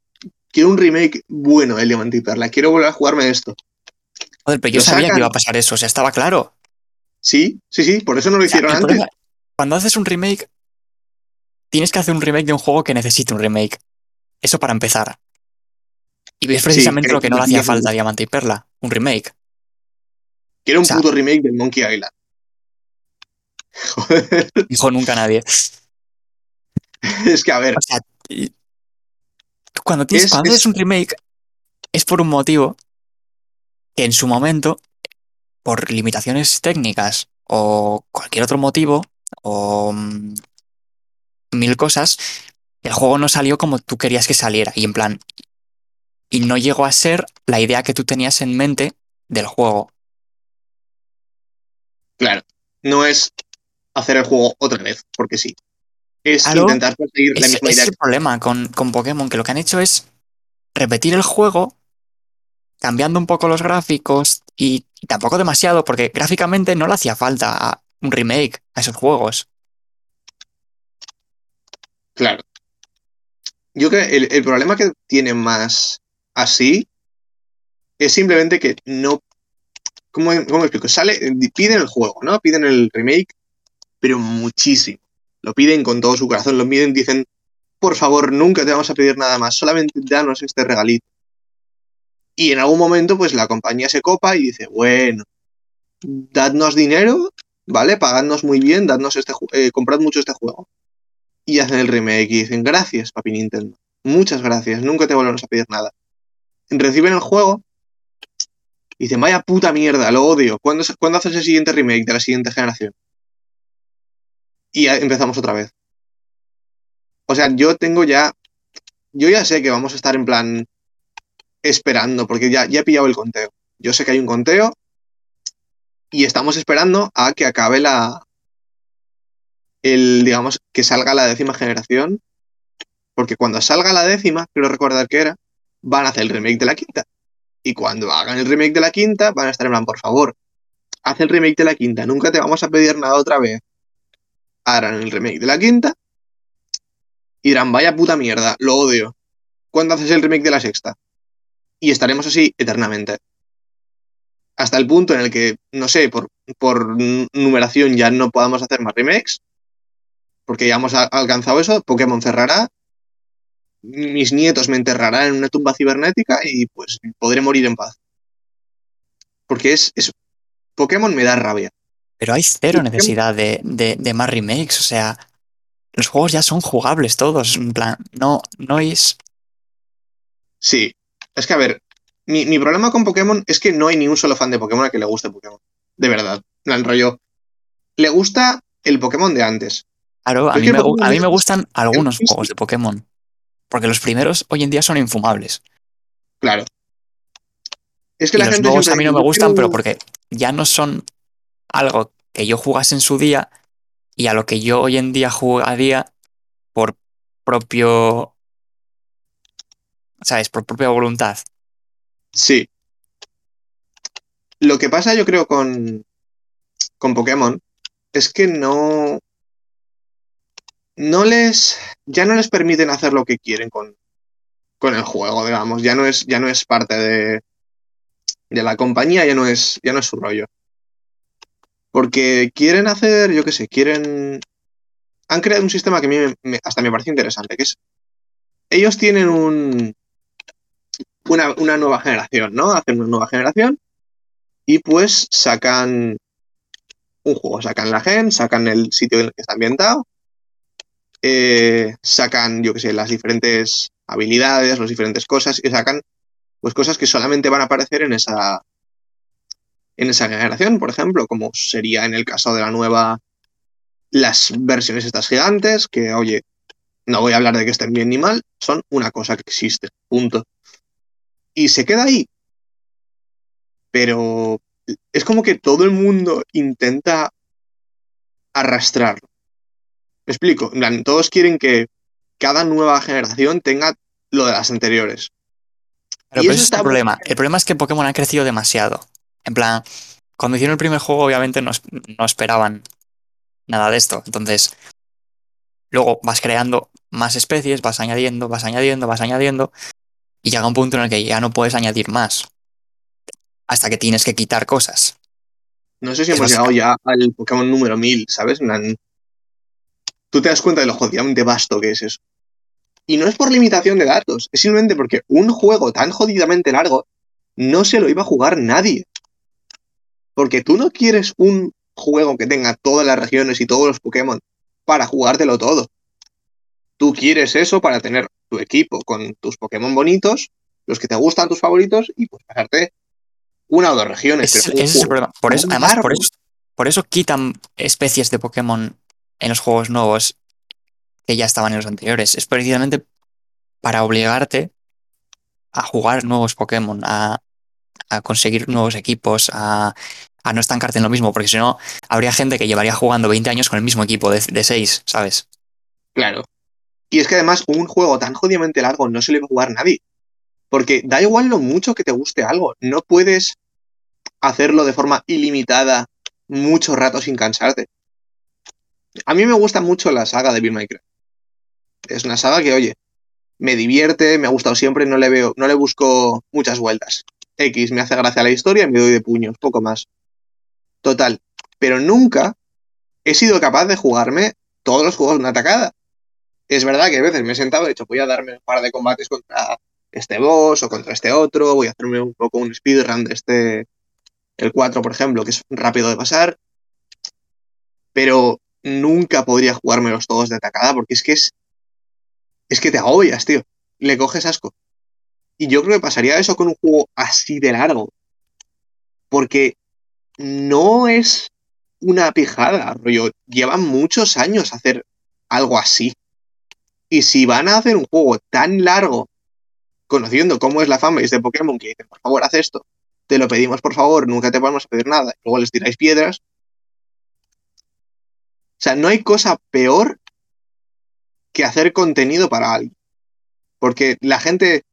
quiero un remake bueno del Diamante y Perla. Quiero volver a jugarme esto. Joder, pero yo sabía que iba a pasar eso, o sea, estaba claro. Sí, sí, sí, por eso no lo hicieron antes. problema- cuando haces un remake, tienes que hacer un remake de un juego que necesite un remake. Eso para empezar. Y es precisamente lo que no le hacía falta a Diamante y Perla, un remake. Quiero un o sea- puto remake del Monkey Island. Joder, Dijo nunca nadie. es que a ver, O sea, y- cuando, tienes, Es- cuando es- haces un remake, es por un motivo que en su momento, por limitaciones técnicas o cualquier otro motivo, o mm, mil cosas, el juego no salió como tú querías que saliera. Y en plan, y no llegó a ser la idea que tú tenías en mente del juego. claro, no es hacer el juego otra vez, porque sí. Es Claro, intentar conseguir la Ese, misma idea. es el problema con, con Pokémon, que lo que han hecho es repetir el juego, cambiando un poco los gráficos y, tampoco demasiado, porque gráficamente no le hacía falta un remake a esos juegos. Claro. Yo creo que el, el problema que tiene más así es simplemente que no. ¿Cómo, cómo explico? Sale, piden el juego, ¿no? Piden el remake, pero muchísimo. Lo piden con todo su corazón, lo piden, dicen, por favor, nunca te vamos a pedir nada más, solamente danos este regalito. Y en algún momento, pues la compañía se copa y dice, bueno, dadnos dinero, ¿vale? Pagadnos muy bien, dadnos este eh, comprad mucho este juego. Y hacen el remake y dicen, gracias, papi Nintendo. Muchas gracias, nunca te volvemos a pedir nada. Reciben el juego y dicen, vaya puta mierda, lo odio. ¿Cuándo, ¿cuándo haces el siguiente remake de la siguiente generación? Y empezamos otra vez. O sea, yo tengo ya. Yo ya sé que vamos a estar en plan esperando, porque ya, ya he pillado el conteo. Yo sé que hay un conteo y estamos esperando a que acabe la. El, digamos, que salga la décima generación. Porque cuando salga la décima, quiero recordar que era, van a hacer el remake de la quinta. Y cuando hagan el remake de la quinta, van a estar en plan, por favor, haz el remake de la quinta, nunca te vamos a pedir nada otra vez. Harán el remake de la quinta y dirán, vaya puta mierda, lo odio. ¿Cuándo haces el remake de la sexta? Y estaremos así eternamente. Hasta el punto en el que, no sé, por, por numeración ya no podamos hacer más remakes, porque ya hemos alcanzado eso, Pokémon cerrará, mis nietos me enterrarán en una tumba cibernética y pues podré morir en paz. Porque es, es Pokémon me da rabia. Pero hay cero ¿Y qué- necesidad de, de- de más remakes. O sea, los juegos ya son jugables todos. En plan, no, no es. Sí, es que a ver, mi, mi problema con Pokémon es que no hay ni un solo fan de Pokémon a que le guste Pokémon. De verdad. En plan, rollo. Le gusta el Pokémon de antes. Claro, a mí, me, a mí me gustan algunos juegos de Pokémon. Porque los primeros hoy en día son infumables. Claro. Es que Y la los gente nuevos a mí no me "Yo gustan, pero un-". porque ya no son algo que yo jugase en su día y a lo que yo hoy en día jugaría por propio, ¿sabes? Por propia voluntad. Sí. Lo que pasa, yo creo, con, con Pokémon es que no. No les. Ya no les permiten hacer lo que quieren con, con el juego, digamos. Ya no es, ya no es parte de, de la compañía, ya no es, ya no es su rollo. Porque quieren hacer, yo qué sé, quieren. Han creado un sistema que a mí me- hasta me parece interesante, que es. Ellos tienen un. Una, una nueva generación, ¿no? Hacen una nueva generación y pues sacan un juego, sacan la gen, sacan el sitio en el que está ambientado, eh, sacan, yo qué sé, las diferentes habilidades, las diferentes cosas y sacan pues cosas que solamente van a aparecer en esa en esa generación, por ejemplo, como sería en el caso de la nueva las versiones estas gigantes, que oye, no voy a hablar de que estén bien ni mal, son una cosa que existe, punto. Y se queda ahí. Pero es como que todo el mundo intenta arrastrarlo. Me explico. En plan, todos quieren que cada nueva generación tenga lo de las anteriores. Pero, Y pero eso ese es está el muy problema. El problema es que Pokémon ha crecido demasiado. En plan, cuando hicieron el primer juego, obviamente no, es- no esperaban nada de esto. Entonces, luego vas creando más especies, vas añadiendo, vas añadiendo, vas añadiendo. Y llega un punto en el que ya no puedes añadir más. Hasta que tienes que quitar cosas. No sé si Es hemos llegado ya al Pokémon número 1000, ¿sabes? Tú te das cuenta de lo jodidamente vasto que es eso. Y no es por limitación de datos, es simplemente porque un juego tan jodidamente largo no se lo iba a jugar nadie. Porque tú no quieres un juego que tenga todas las regiones y todos los Pokémon para jugártelo todo. Tú quieres eso para tener tu equipo con tus Pokémon bonitos, los que te gustan, tus favoritos, y pues pasarte una o dos regiones. Ese, es- pero es problema. Por eso, además, por eso, por eso quitan especies de Pokémon en los juegos nuevos que ya estaban en los anteriores. Es precisamente para obligarte a jugar nuevos Pokémon, a, a conseguir nuevos equipos, a, a no estancarte en lo mismo, porque si no, habría gente que llevaría jugando 20 años con el mismo equipo de, de 6, ¿sabes? Claro. Y es que además un juego tan jodidamente largo no se le va a jugar nadie. Porque da igual lo mucho que te guste algo. No puedes hacerlo de forma ilimitada mucho rato sin cansarte. A mí me gusta mucho la saga de Bill Minecraft. Es una saga que, oye, me divierte, me ha gustado siempre, no le veo, no le busco muchas vueltas. X, me hace gracia la historia y me doy de puños, poco más. Total. Pero nunca he sido capaz de jugarme todos los juegos de una atacada. Es verdad que a veces me he sentado y he dicho, voy a darme un par de combates contra este boss o contra este otro, voy a hacerme un poco un speedrun de este, el 4, por ejemplo, que es rápido de pasar. Pero nunca podría jugármelos todos de atacada porque es que es. Es que te agobias, tío. Le coges asco. Y yo creo que pasaría eso con un juego así de largo. Porque no es una pijada, rollo. Llevan muchos años hacer algo así. Y si van a hacer un juego tan largo, conociendo cómo es la fanbase de Pokémon, que dicen, por favor, haz esto, te lo pedimos, por favor, nunca te vamos a pedir nada, y luego les tiráis piedras. O sea, no hay cosa peor que hacer contenido para alguien. Porque la gente,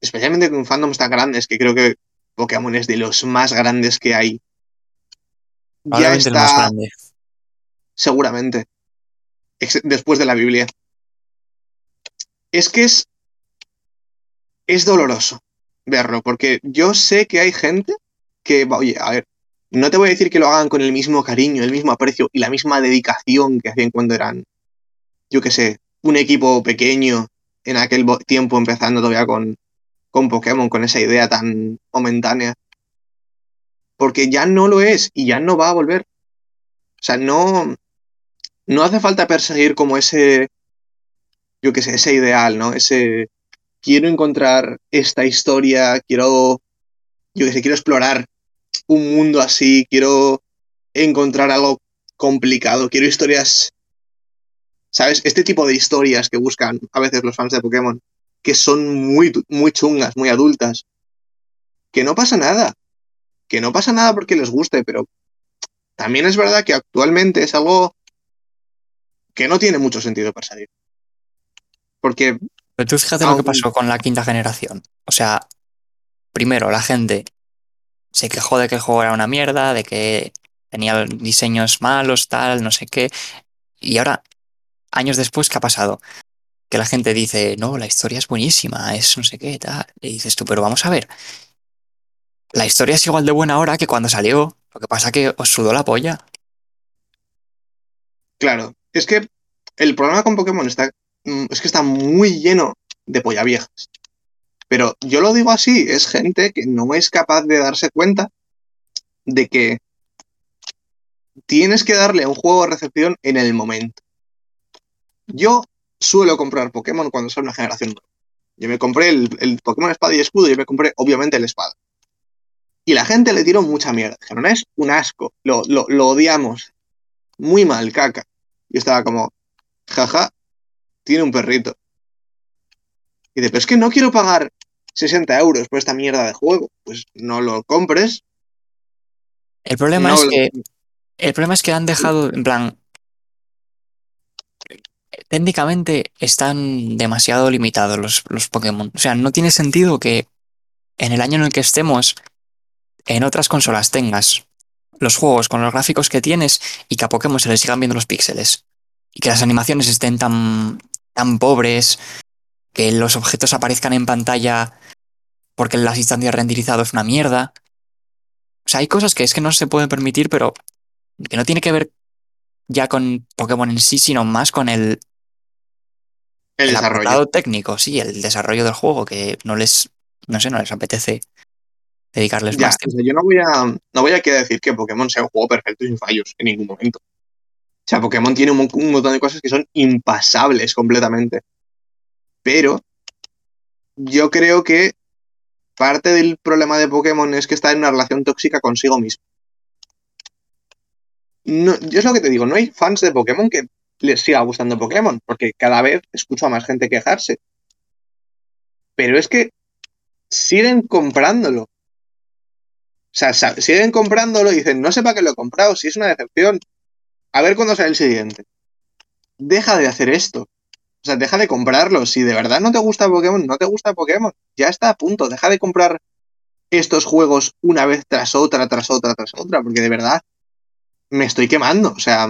especialmente con fandoms tan grandes, que creo que Pokémon es de los más grandes que hay, ya el más está grande. seguramente después de la Biblia. Es que es es doloroso verlo, porque yo sé que hay gente que, oye, a ver, no te voy a decir que lo hagan con el mismo cariño, el mismo aprecio y la misma dedicación que hacían cuando eran, yo qué sé, un equipo pequeño en aquel tiempo empezando todavía con, con Pokémon, con esa idea tan momentánea. Porque ya no lo es y ya no va a volver. O sea, no, no hace falta perseguir como ese, yo qué sé, ese ideal, ¿no? Ese, quiero encontrar esta historia, quiero, yo qué sé, quiero explorar un mundo así, quiero encontrar algo complicado, quiero historias, ¿sabes? Este tipo de historias que buscan a veces los fans de Pokémon, que son muy, muy chungas, muy adultas. que no pasa nada. Que no pasa nada porque les guste, pero también es verdad que actualmente es algo que no tiene mucho sentido perseguir. Porque. Pero tú fíjate lo que pasó con la quinta generación. O sea, primero la gente se quejó de que el juego era una mierda, de que tenía diseños malos, tal, no sé qué. Y ahora, años después, ¿qué ha pasado? Que la gente dice, no, la historia es buenísima, es no sé qué, tal. Y dices tú, pero vamos a ver. La historia es igual de buena ahora que cuando salió. Lo que pasa que os sudó la polla. Claro, es que el problema con Pokémon está, mm, es que está muy lleno de polla viejas. Pero yo lo digo así, es gente que no es capaz de darse cuenta de que tienes que darle un juego de recepción en el momento. Yo suelo comprar Pokémon cuando sale una generación nueva. Yo me compré el, Pokémon Espada y Escudo y yo me compré obviamente el Espada. Y la gente le tiró mucha mierda. Dijeron, es un asco, lo, lo odiamos. Muy mal, caca. Y estaba como, jaja, tiene un perrito. Y de, pero es que no quiero pagar 60 euros por esta mierda de juego. Pues no lo compres. El problema es que. El problema es que han dejado, en plan. Técnicamente están demasiado limitados los, los Pokémon. O sea, no tiene sentido que en el año en el que estemos, en otras consolas tengas los juegos con los gráficos que tienes y que a Pokémon se les sigan viendo los píxeles. Y que las animaciones estén tan, tan pobres, que los objetos aparezcan en pantalla porque las instancias renderizado es una mierda. O sea, hay cosas que es que no se pueden permitir, pero que no tiene que ver ya con Pokémon en sí, sino más con el, el, desarrollo técnico, sí, el desarrollo del juego, que no les, no sé, no les apetece dedicarles más tiempo. yo no voy a, no voy a decir que Pokémon sea un juego perfecto y sin fallos en ningún momento. O sea, Pokémon tiene un, montón de cosas que son impasables completamente. Pero yo creo que parte del problema de Pokémon es que está en una relación tóxica consigo mismo. No, yo es lo que te digo, no hay fans de Pokémon que les siga gustando Pokémon, porque cada vez escucho a más gente quejarse. Pero es que siguen comprándolo. O sea, siguen comprándolo y dicen, no sé para qué lo he comprado, si es una decepción. A ver cuándo sale el siguiente. Deja de hacer esto. O sea, deja de comprarlo. Si de verdad no te gusta Pokémon, no te gusta Pokémon. Ya está a punto. Deja de comprar estos juegos una vez tras otra, tras otra, tras otra, porque de verdad me estoy quemando. O sea,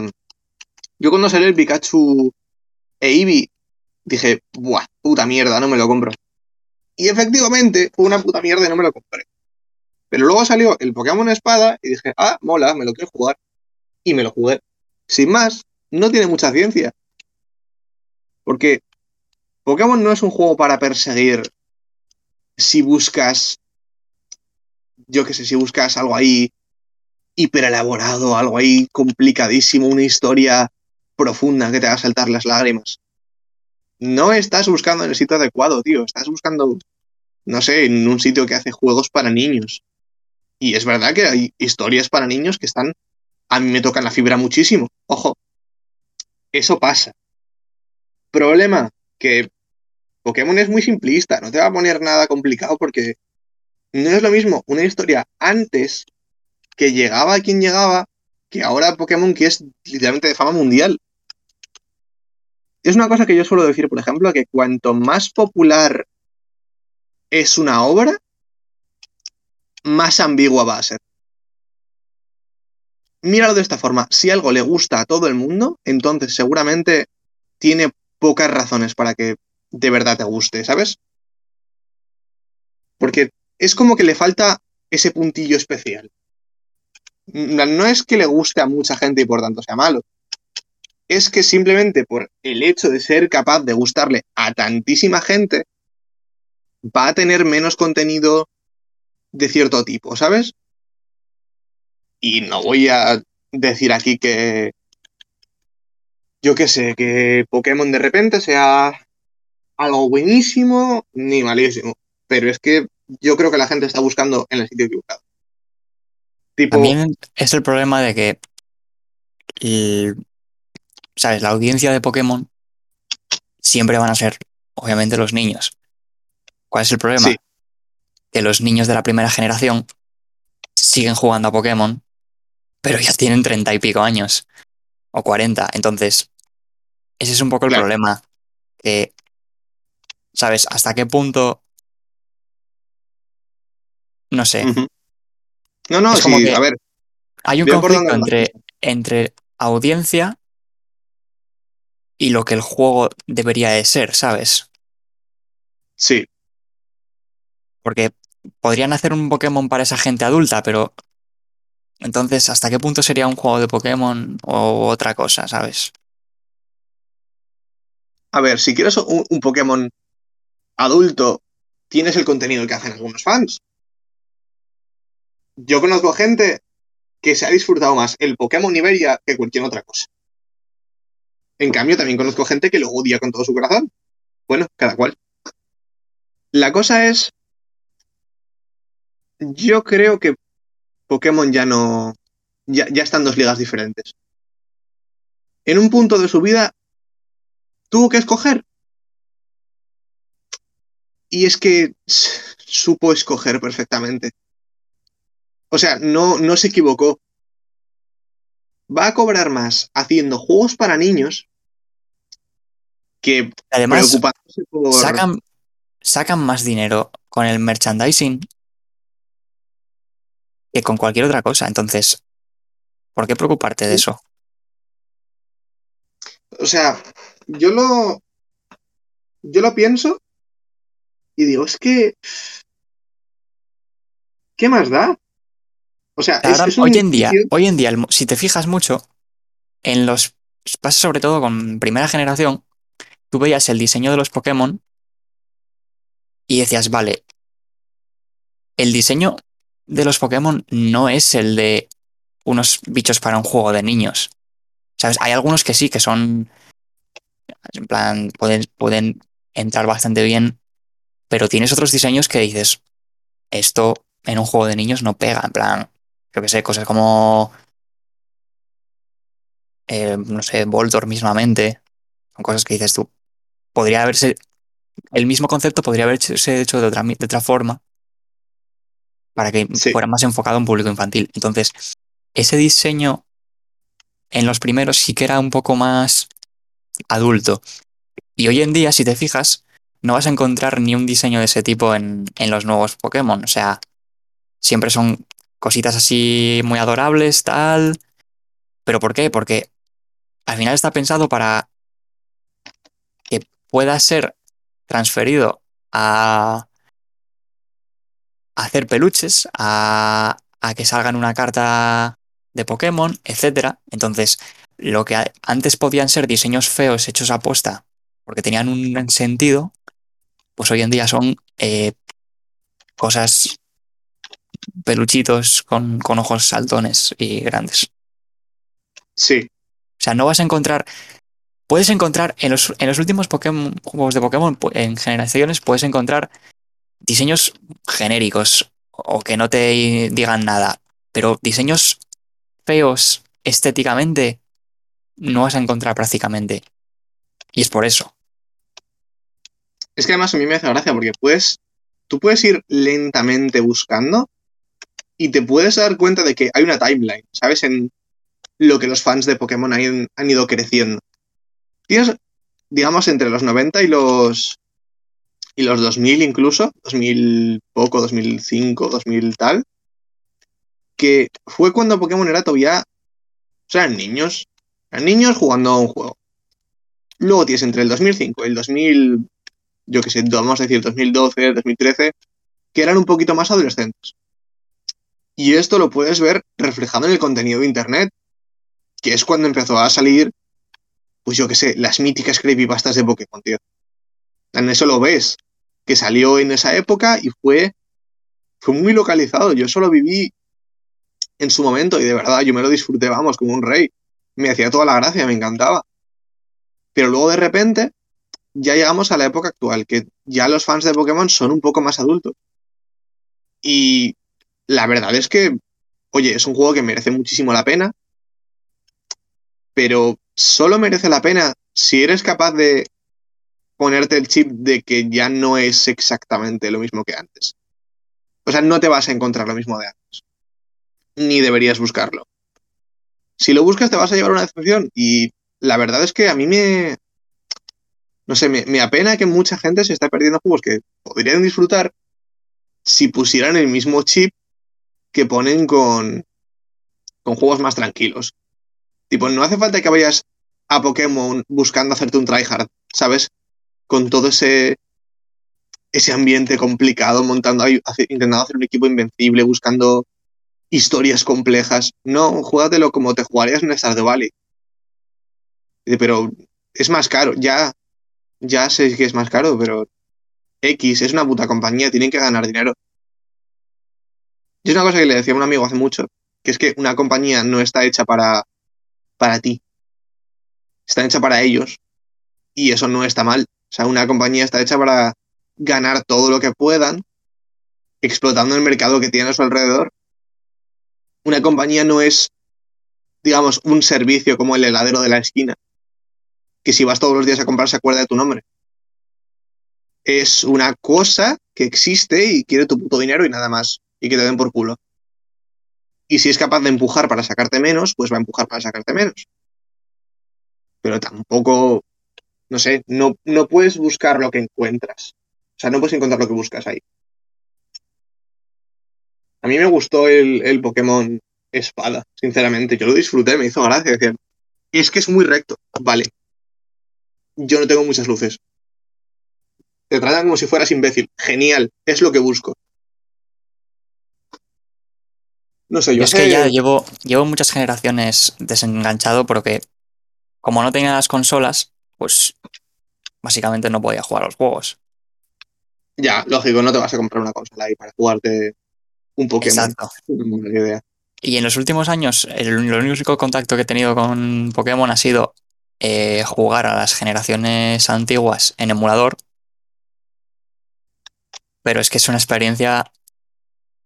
yo cuando salió el Pikachu e Eevee dije, buah, puta mierda, no me lo compro. Y efectivamente fue una puta mierda y no me lo compré. Pero luego salió el Pokémon Espada y dije, ah, mola, me lo quiero jugar. Y me lo jugué. Sin más, no tiene mucha ciencia. Porque Pokémon no es un juego para perseguir si buscas, yo qué sé, si buscas algo ahí hiper elaborado, algo ahí complicadísimo, una historia profunda que te haga saltar las lágrimas. No estás buscando en el sitio adecuado, tío. Estás buscando, no sé, en un sitio que hace juegos para niños. Y es verdad que hay historias para niños que están, a mí me tocan la fibra muchísimo. Ojo, eso pasa. Problema, que Pokémon es muy simplista, no te va a poner nada complicado porque no es lo mismo una historia antes que llegaba a quien llegaba que ahora Pokémon que es literalmente de fama mundial. Es una cosa que yo suelo decir, por ejemplo, que cuanto más popular es una obra, más ambigua va a ser. Míralo de esta forma, si algo le gusta a todo el mundo, entonces seguramente tiene pocas razones para que de verdad te guste, ¿sabes? Porque es como que le falta ese puntillo especial. No es que le guste a mucha gente y por tanto sea malo. Es que simplemente por el hecho de ser capaz de gustarle a tantísima gente, va a tener menos contenido de cierto tipo, ¿sabes? Y no voy a decir aquí que yo qué sé, que Pokémon de repente sea algo buenísimo ni malísimo. Pero es que yo creo que la gente está buscando en el sitio equivocado. También es el problema de que, ¿sabes? La audiencia de Pokémon siempre van a ser, obviamente, los niños. ¿Cuál es el problema? Que que los niños de la primera generación siguen jugando a Pokémon, pero ya tienen treinta y pico años o cuarenta. Entonces, ese es un poco el Claro. problema. Que, ¿sabes? ¿Hasta qué punto? No sé. No, no, Es como sí, que- a ver, Hay un conflicto entre, entre audiencia y lo que el juego debería de ser, ¿sabes? sí. Porque podrían hacer un Pokémon para esa gente adulta, pero entonces, ¿hasta qué punto sería un juego de Pokémon o otra cosa, ¿sabes? A ver, si quieres un, Pokémon adulto, tienes el contenido que hacen algunos fans. Yo conozco gente que se ha disfrutado más el Pokémon Iberia que cualquier otra cosa. En cambio, también conozco gente que lo odia con todo su corazón. Bueno, cada cual. La cosa es. Yo creo que Pokémon ya no. Ya, ya está en dos ligas diferentes. En un punto de su vida tuvo que escoger. Y es que supo escoger perfectamente. O sea, no, no se equivocó. Va a cobrar más haciendo juegos para niños que Además, preocupándose por. sacan, sacan más dinero con el merchandising que con cualquier otra cosa. Entonces, ¿por qué preocuparte de eso? O sea, yo lo. Yo lo pienso y digo, es que. ¿Qué más da? O sea, es, Ahora, es un hoy en día, hoy en día, si te fijas mucho, en los. Pasa sobre todo con primera generación, tú veías el diseño de los Pokémon y decías, vale, el diseño de los Pokémon no es el de unos bichos para un juego de niños. ¿Sabes? Hay algunos que sí, que son. En plan, pueden, pueden entrar bastante bien, pero tienes otros diseños que dices, esto en un juego de niños no pega. En plan, yo que sé, cosas como. eh, no sé, Voltor mismamente. Son cosas que dices tú. Podría haberse. El mismo concepto podría haberse hecho de otra, de otra forma para que Sí. fuera más enfocado a un público infantil. Entonces, ese diseño en los primeros sí que era un poco más adulto. Y hoy en día, si te fijas, no vas a encontrar ni un diseño de ese tipo en, en los nuevos Pokémon. O sea, siempre son cositas así muy adorables, tal. ¿Pero por qué? Porque al final está pensado para que pueda ser transferido a, a hacer peluches, a, a que salgan una carta de Pokémon, etcétera. Entonces, lo que antes podían ser diseños feos hechos a posta porque tenían un sentido, pues hoy en día son eh, cosas peluchitos con, con ojos saltones y grandes. Sí, O sea, no vas a encontrar. Puedes encontrar en los, en los últimos Pokémon, juegos de Pokémon, en generaciones, puedes encontrar diseños genéricos o que no te digan nada. Pero diseños feos estéticamente no vas a encontrar prácticamente. Y es por eso. Es que además a mí me hace gracia porque puedes, tú puedes ir lentamente buscando y te puedes dar cuenta de que hay una timeline, ¿sabes? En lo que los fans de Pokémon han, han ido creciendo. Tienes, digamos, entre los 90 y los y los 2000 incluso, 2000 poco, 2005, 2000 tal, que fue cuando Pokémon era todavía, o sea, eran niños, eran niños jugando a un juego. Luego tienes entre el 2005 y el 2000, yo qué sé, vamos a decir 2012, 2013, que eran un poquito más adolescentes. Y esto lo puedes ver reflejado en el contenido de Internet, que es cuando empezó a salir, pues yo qué sé, las míticas creepypastas de Pokémon, tío. En eso lo ves, que salió en esa época y fue, fue muy localizado. Yo solo viví en su momento y de verdad yo me lo disfruté, vamos, como un rey. Me hacía toda la gracia, me encantaba. Pero luego de repente ya llegamos a la época actual, que ya los fans de Pokémon son un poco más adultos. Y la verdad es que, oye, es un juego que merece muchísimo la pena, pero solo merece la pena si eres capaz de ponerte el chip de que ya no es exactamente lo mismo que antes. O sea, no te vas a encontrar lo mismo de antes. Ni deberías buscarlo. Si lo buscas te vas a llevar una decepción y la verdad es que a mí me... No sé, me, apena que mucha gente se está perdiendo juegos que podrían disfrutar si pusieran el mismo chip que ponen con, con juegos más tranquilos. Tipo, no hace falta que vayas a Pokémon buscando hacerte un tryhard, ¿sabes? Con todo ese, ese ambiente complicado, montando intentando hacer un equipo invencible, buscando historias complejas. No, juégatelo como te jugarías en Stardew Valley. Dice, Pero es más caro, ya, ya sé que es más caro, pero X es una puta compañía, tienen que ganar dinero. Y es una cosa que le decía a un amigo hace mucho, que es que una compañía no está hecha para, para ti, está hecha para ellos. Y eso no está mal. O sea, una compañía está hecha para ganar todo lo que puedan, explotando el mercado que tiene a su alrededor. Una compañía no es, digamos, un servicio como el heladero de la esquina, que si vas todos los días a comprar se acuerda de tu nombre. Es una cosa que existe y quiere tu puto dinero y nada más, y que te den por culo. Y si es capaz de empujar para sacarte menos, pues va a empujar para sacarte menos. Pero tampoco, no sé, no, no puedes buscar lo que encuentras. O sea, no puedes encontrar lo que buscas ahí. A mí me gustó el, el Pokémon Espada, sinceramente. Yo lo disfruté, me hizo gracia. Es que es muy recto. Vale. Yo no tengo muchas luces. Te tratan como si fueras imbécil. Genial. Es lo que busco. No sé, yo es que ya llevo, llevo muchas generaciones desenganchado porque como no tenía las consolas, pues básicamente no podía jugar a los juegos. Ya, lógico, no te vas a comprar una consola ahí para jugarte un Pokémon. Exacto. No idea. Y en los últimos años, el, el único contacto que he tenido con Pokémon ha sido eh, jugar a las generaciones antiguas en emulador. Pero es que es una experiencia,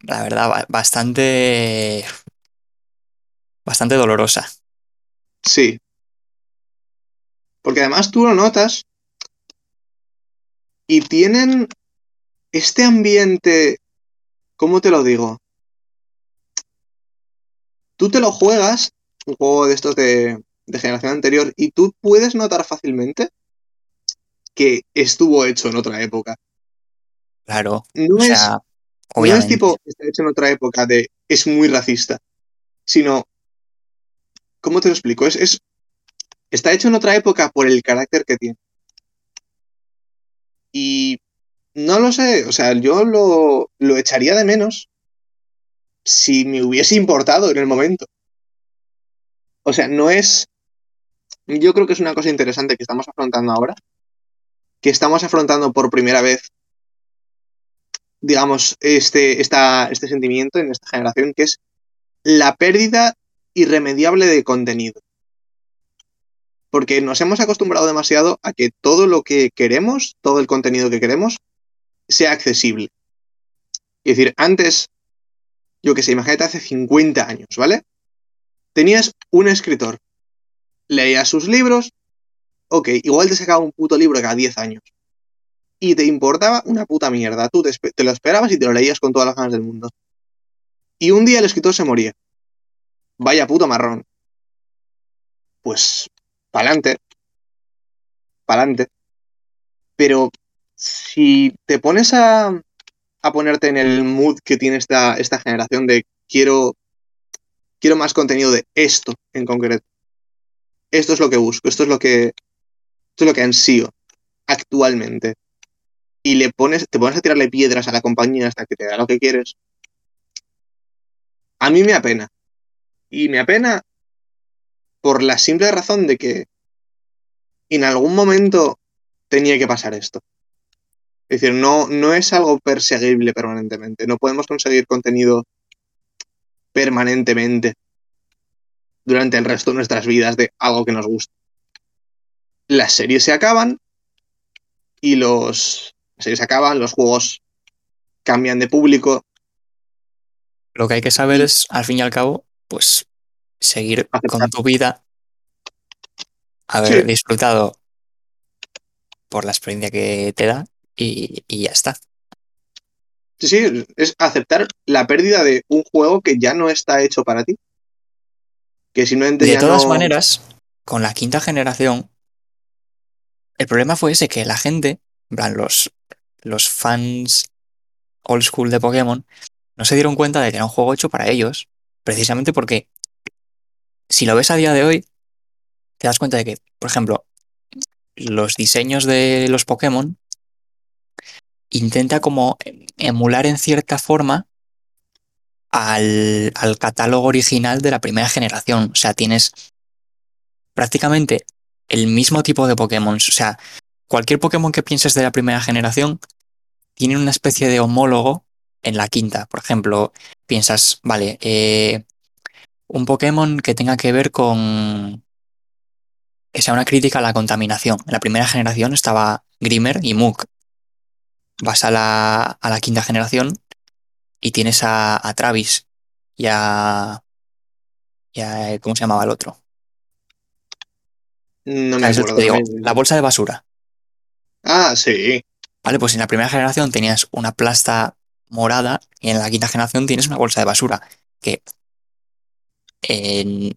la verdad, ba- bastante. bastante dolorosa. Sí. Porque además tú lo notas y tienen este ambiente, ¿cómo te lo digo? Tú te lo juegas, un juego de estos de, de generación anterior, y tú puedes notar fácilmente que estuvo hecho en otra época. Claro. No O es, sea, no es tipo, está hecho en otra época de es muy racista, sino, ¿cómo te lo explico? Es, es, está hecho en otra época por el carácter que tiene. Y no lo sé, o sea, yo lo, lo echaría de menos si me hubiese importado en el momento. O sea, no es... Yo creo que es una cosa interesante que estamos afrontando ahora, que estamos afrontando por primera vez, digamos, este, este sentimiento en esta generación, que es la pérdida irremediable de contenido. Porque nos hemos acostumbrado demasiado a que todo lo que queremos, todo el contenido que queremos, sea accesible. Es decir, antes, yo que sé, imagínate hace 50 años, ¿vale? Tenías un escritor, leías sus libros, ok, igual te sacaba un puto libro cada 10 años. Y te importaba una puta mierda. Tú te, te lo esperabas y te lo leías con todas las ganas del mundo. Y un día el escritor se moría. Vaya puto marrón. Pues, pa'lante. Pa'lante. Pero si te pones a, a ponerte en el mood que tiene esta, esta generación de quiero, quiero más contenido de esto en concreto. Esto es lo que busco, esto es lo que, esto es lo que ansío actualmente. Y le pones, te pones a tirarle piedras a la compañía hasta que te da lo que quieres. A mí me apena. Y me apena por la simple razón de que en algún momento tenía que pasar esto. Es decir, no, no es algo perseguible permanentemente. No podemos conseguir contenido permanentemente durante el resto de nuestras vidas de algo que nos gusta. Las series se acaban y los las series se acaban, los juegos cambian de público. Lo que hay que saber es, al fin y al cabo, pues seguir con tu vida, haber Sí. disfrutado por la experiencia que te da y, y ya está. Sí, sí, es aceptar la pérdida de un juego que ya no está hecho para ti. Que simplemente De ya todas no- maneras, con la quinta generación, el problema fue ese que la gente, en plan, los, los fans old school de Pokémon, no se dieron cuenta de que era un juego hecho para ellos, precisamente porque si lo ves a día de hoy, te das cuenta de que, por ejemplo, los diseños de los Pokémon intenta como emular en cierta forma al, al catálogo original de la primera generación. O sea, tienes prácticamente el mismo tipo de Pokémon. O sea, cualquier Pokémon que pienses de la primera generación tiene una especie de homólogo en la quinta. Por ejemplo, piensas, vale, eh, un Pokémon que tenga que ver con que sea una crítica a la contaminación. En la primera generación estaba Grimer y Muk. Vas a la, a la quinta generación y tienes a, a Travis y a, y a- ¿Cómo se llamaba el otro? No me ¿Sabes el que acuerdo. te digo? La bolsa de basura. Ah, sí. Vale, pues en la primera generación tenías una plasta morada y en la quinta generación tienes una bolsa de basura. Que en,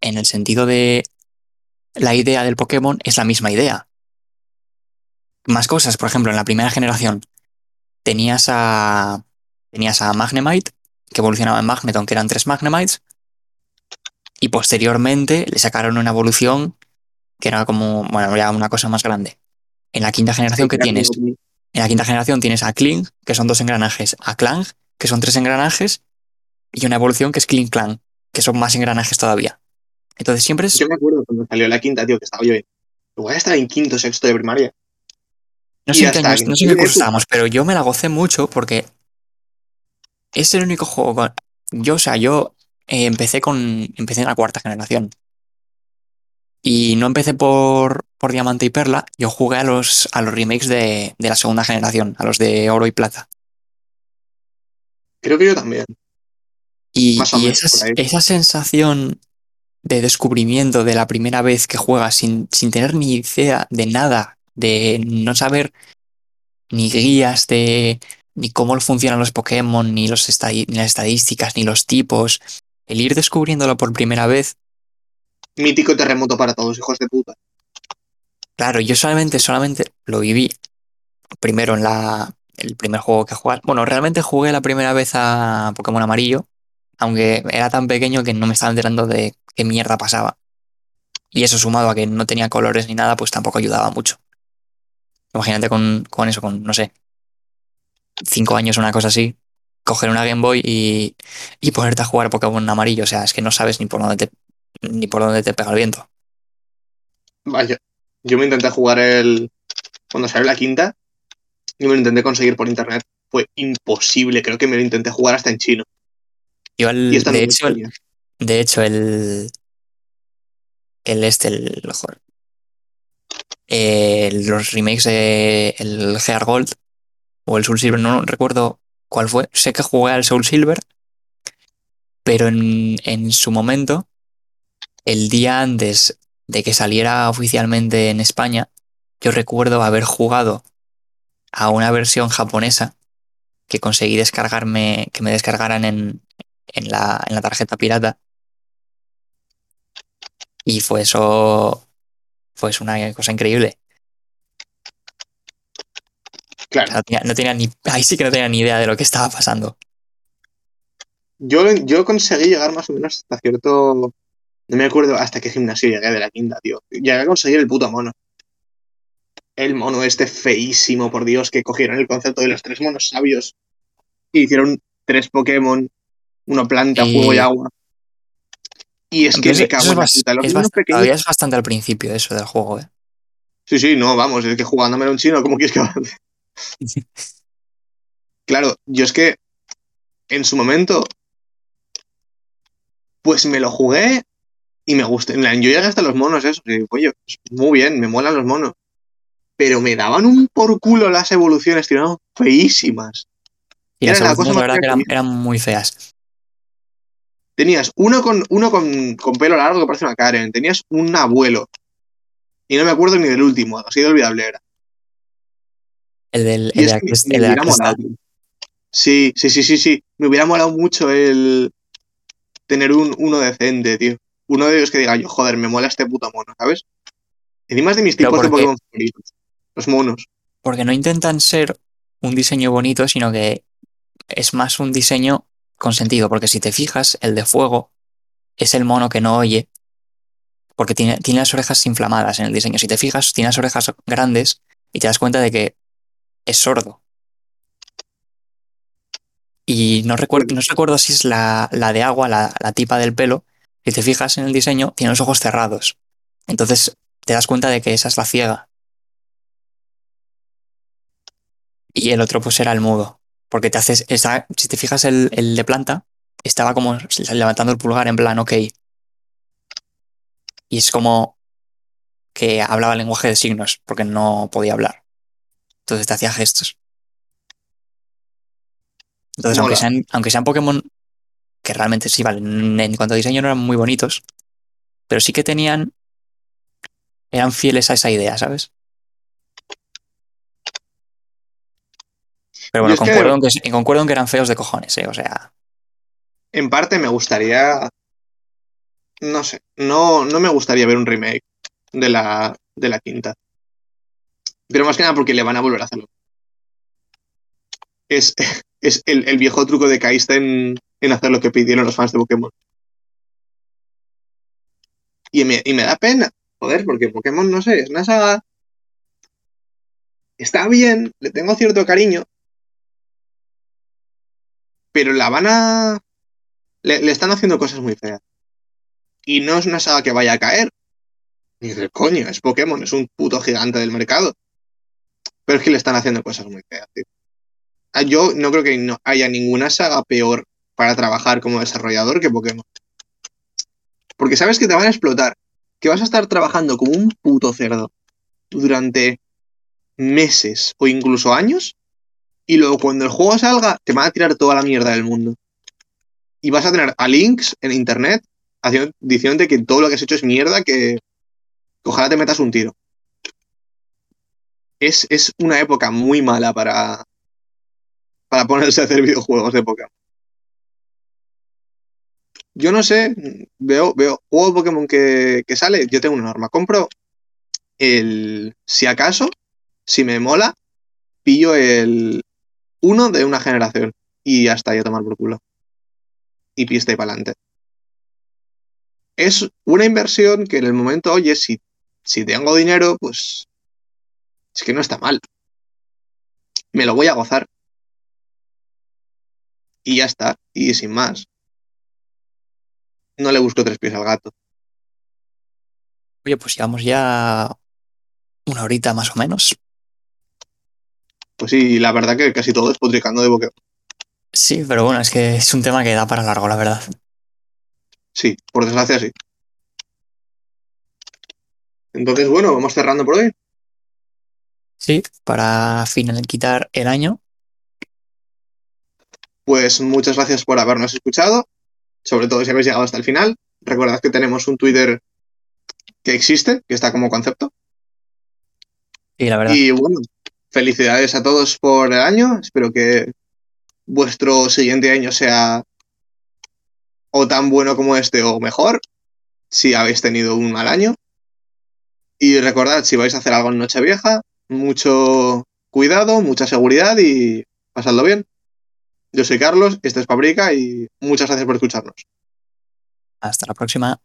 en el sentido de la idea del Pokémon es la misma idea. Más cosas, por ejemplo, en la primera generación tenías a, tenías a Magnemite, que evolucionaba en Magneton, que eran tres Magnemites, y posteriormente le sacaron una evolución que era como, bueno, ya una cosa más grande. En la quinta generación que tienes, en la quinta generación tienes a Kling, que son dos engranajes, a Clang, que son tres engranajes, y una evolución que es Kling Clang, que son más engranajes todavía. Entonces siempre es Yo me acuerdo cuando salió la quinta, tío, que estaba yo en... Igual estaba en quinto, sexto de primaria. No sé, qué, no sé qué estábamos, pero yo me la gocé mucho porque es el único juego. con- Yo, o sea, yo eh, empecé con. Empecé en la cuarta generación. Y no empecé por, por Diamante y Perla, yo jugué a los, a los remakes de, de la segunda generación, a los de Oro y Plata. Creo que yo también. Y, esa, esa sensación de descubrimiento de la primera vez que juegas sin, sin tener ni idea de nada, de no saber ni guías de ni cómo funcionan los Pokémon, ni, los estadi- ni las estadísticas, ni los tipos, el ir descubriéndolo por primera vez, Mítico terremoto para todos, hijos de puta. claro, yo solamente, solamente lo viví primero en la, el primer juego que jugué. Bueno, realmente jugué la primera vez a Pokémon Amarillo, aunque era tan pequeño que no me estaba enterando de qué mierda pasaba. Y eso sumado a que no tenía colores ni nada, pues tampoco ayudaba mucho. Imagínate con, con eso, con, no sé, cinco años o una cosa así, coger una Game Boy y, y ponerte a jugar Pokémon Amarillo. O sea, es que no sabes ni por dónde te, ni por dónde te pega el viento. Vaya. Yo me intenté jugar el. Cuando salió la quinta, y me lo intenté conseguir por internet. Fue imposible. Creo que me lo intenté jugar hasta en chino. Yo, de, hecho, el, tenía. de hecho, el. El este, el. joder, eh, los remakes de el Gear Gold o el Soul Silver, no recuerdo cuál fue. Sé que jugué al Soul Silver, pero en, en su momento, el día antes de que saliera oficialmente en España, yo recuerdo haber jugado a una versión japonesa que conseguí descargarme, que me descargaran en, en la, en la tarjeta pirata. Y fue eso, pues una cosa increíble. O Claro. sea, no tenía, no tenía ni, ahí sí que no tenía ni idea de lo que estaba pasando. Yo, yo conseguí llegar más o menos hasta cierto. No me acuerdo hasta qué gimnasio llegué de la quinta, tío. Llegué a conseguir el puto mono. El mono este feísimo, por Dios, que cogieron el concepto de los tres monos sabios y hicieron tres Pokémon, uno planta, Y- fuego y agua. Y es que me cago en es la bast- puta. Los es niños pequeños. es bastante al principio eso del juego, ¿eh? Sí, sí, no, vamos, es que jugándome un chino, ¿cómo quieres que avance? Claro, yo es que en su momento, pues me lo jugué y me plan, Yo llegué hasta los monos, eso, y, oye, pues, muy bien, me molan los monos. Pero me daban un por culo las evoluciones, tío, eran feísimas. Y las Era la evoluciones, cosa la más verdad, que fea eran, que eran muy feas. Tenías uno con, uno con, con pelo largo que parece una Karen, tenías un abuelo. Y no me acuerdo ni del último, así de olvidable era. El del el de la que de la molado. Sí, sí, sí, sí, sí. Me hubiera molado mucho el tener un, uno decente, tío. Uno de ellos que diga yo, joder, me mola este puto mono, ¿sabes? Encima es de mis tipos de Pokémon favoritos. Los monos. Porque no intentan ser un diseño bonito, sino que es más un diseño con sentido. Porque si te fijas, el de fuego es el mono que no oye. Porque tiene, tiene las orejas inflamadas en el diseño. Si te fijas, tiene las orejas grandes y te das cuenta de que es sordo. Y no recuerdo, no recuerdo si es la, la de agua, la, la tipa del pelo. Si te fijas en el diseño, tiene los ojos cerrados. Entonces te das cuenta de que esa es la ciega. Y el otro pues era el mudo. Porque te haces. está- si te fijas el, el de planta, estaba como levantando el pulgar en plan, ok. Y es como que hablaba lenguaje de signos, porque no podía hablar. Entonces te hacía gestos. Entonces, aunque sean, aunque sean Pokémon que realmente sí, vale, en cuanto a diseño no eran muy bonitos, pero sí que tenían. eran fieles a esa idea, ¿sabes? Pero bueno, es que- concuerdo, en que, concuerdo en que eran feos de cojones, ¿eh? O sea, En parte me gustaría. No sé. No, no me gustaría ver un remake de la, de la quinta. Pero más que nada porque le van a volver a hacerlo. Es, es el, el viejo truco de Kaista en, en hacer lo que pidieron los fans de Pokémon. Y me, y me da pena, joder, porque Pokémon, no sé, es una saga. Está bien, le tengo cierto cariño. Pero la van a. Le, están haciendo cosas muy feas. Y no es una saga que vaya a caer. Ni del coño, es Pokémon, es un puto gigante del mercado. Pero es que le están haciendo cosas muy feas, tío. Ah, Yo no creo que no haya ninguna saga peor para trabajar como desarrollador que Pokémon. Porque sabes que te van a explotar. Que vas a estar trabajando como un puto cerdo durante meses o incluso años. Y luego cuando el juego salga, te van a tirar toda la mierda del mundo. Y vas a tener a links en internet diciéndote que todo lo que has hecho es mierda, que, que ojalá te metas un tiro. Es, es una época muy mala para, para ponerse a hacer videojuegos de Pokémon. Yo no sé, veo, veo juego de Pokémon que, que sale, yo tengo una norma, compro el, si acaso, si me mola, pillo el uno de una generación y ya está, ya tomar por culo. Y pista y para adelante. Es una inversión que en el momento, oye, si, si tengo dinero, pues es que no está mal. Me lo voy a gozar. Y ya está, y sin más. No le busco tres pies al gato. oye, pues llevamos ya una horita más o menos. Pues sí, la verdad que casi todo es potricando de Pokémon. Sí, pero bueno, es que es un tema que da para largo, la verdad. Sí, por desgracia sí. Entonces, bueno, vamos cerrando por hoy. Sí, para quitar el año. Pues muchas gracias por habernos escuchado, sobre todo si habéis llegado hasta el final. Recordad que tenemos un Twitter que existe, que está como concepto. Y la verdad, Y bueno, felicidades a todos por el año. Espero que vuestro siguiente año sea o tan bueno como este o mejor, si habéis tenido un mal año. Y recordad, si vais a hacer algo en Nochevieja, mucho cuidado, mucha seguridad y pasadlo bien. Yo soy Carlos, este es Fabrica y muchas gracias por escucharnos. hasta la próxima.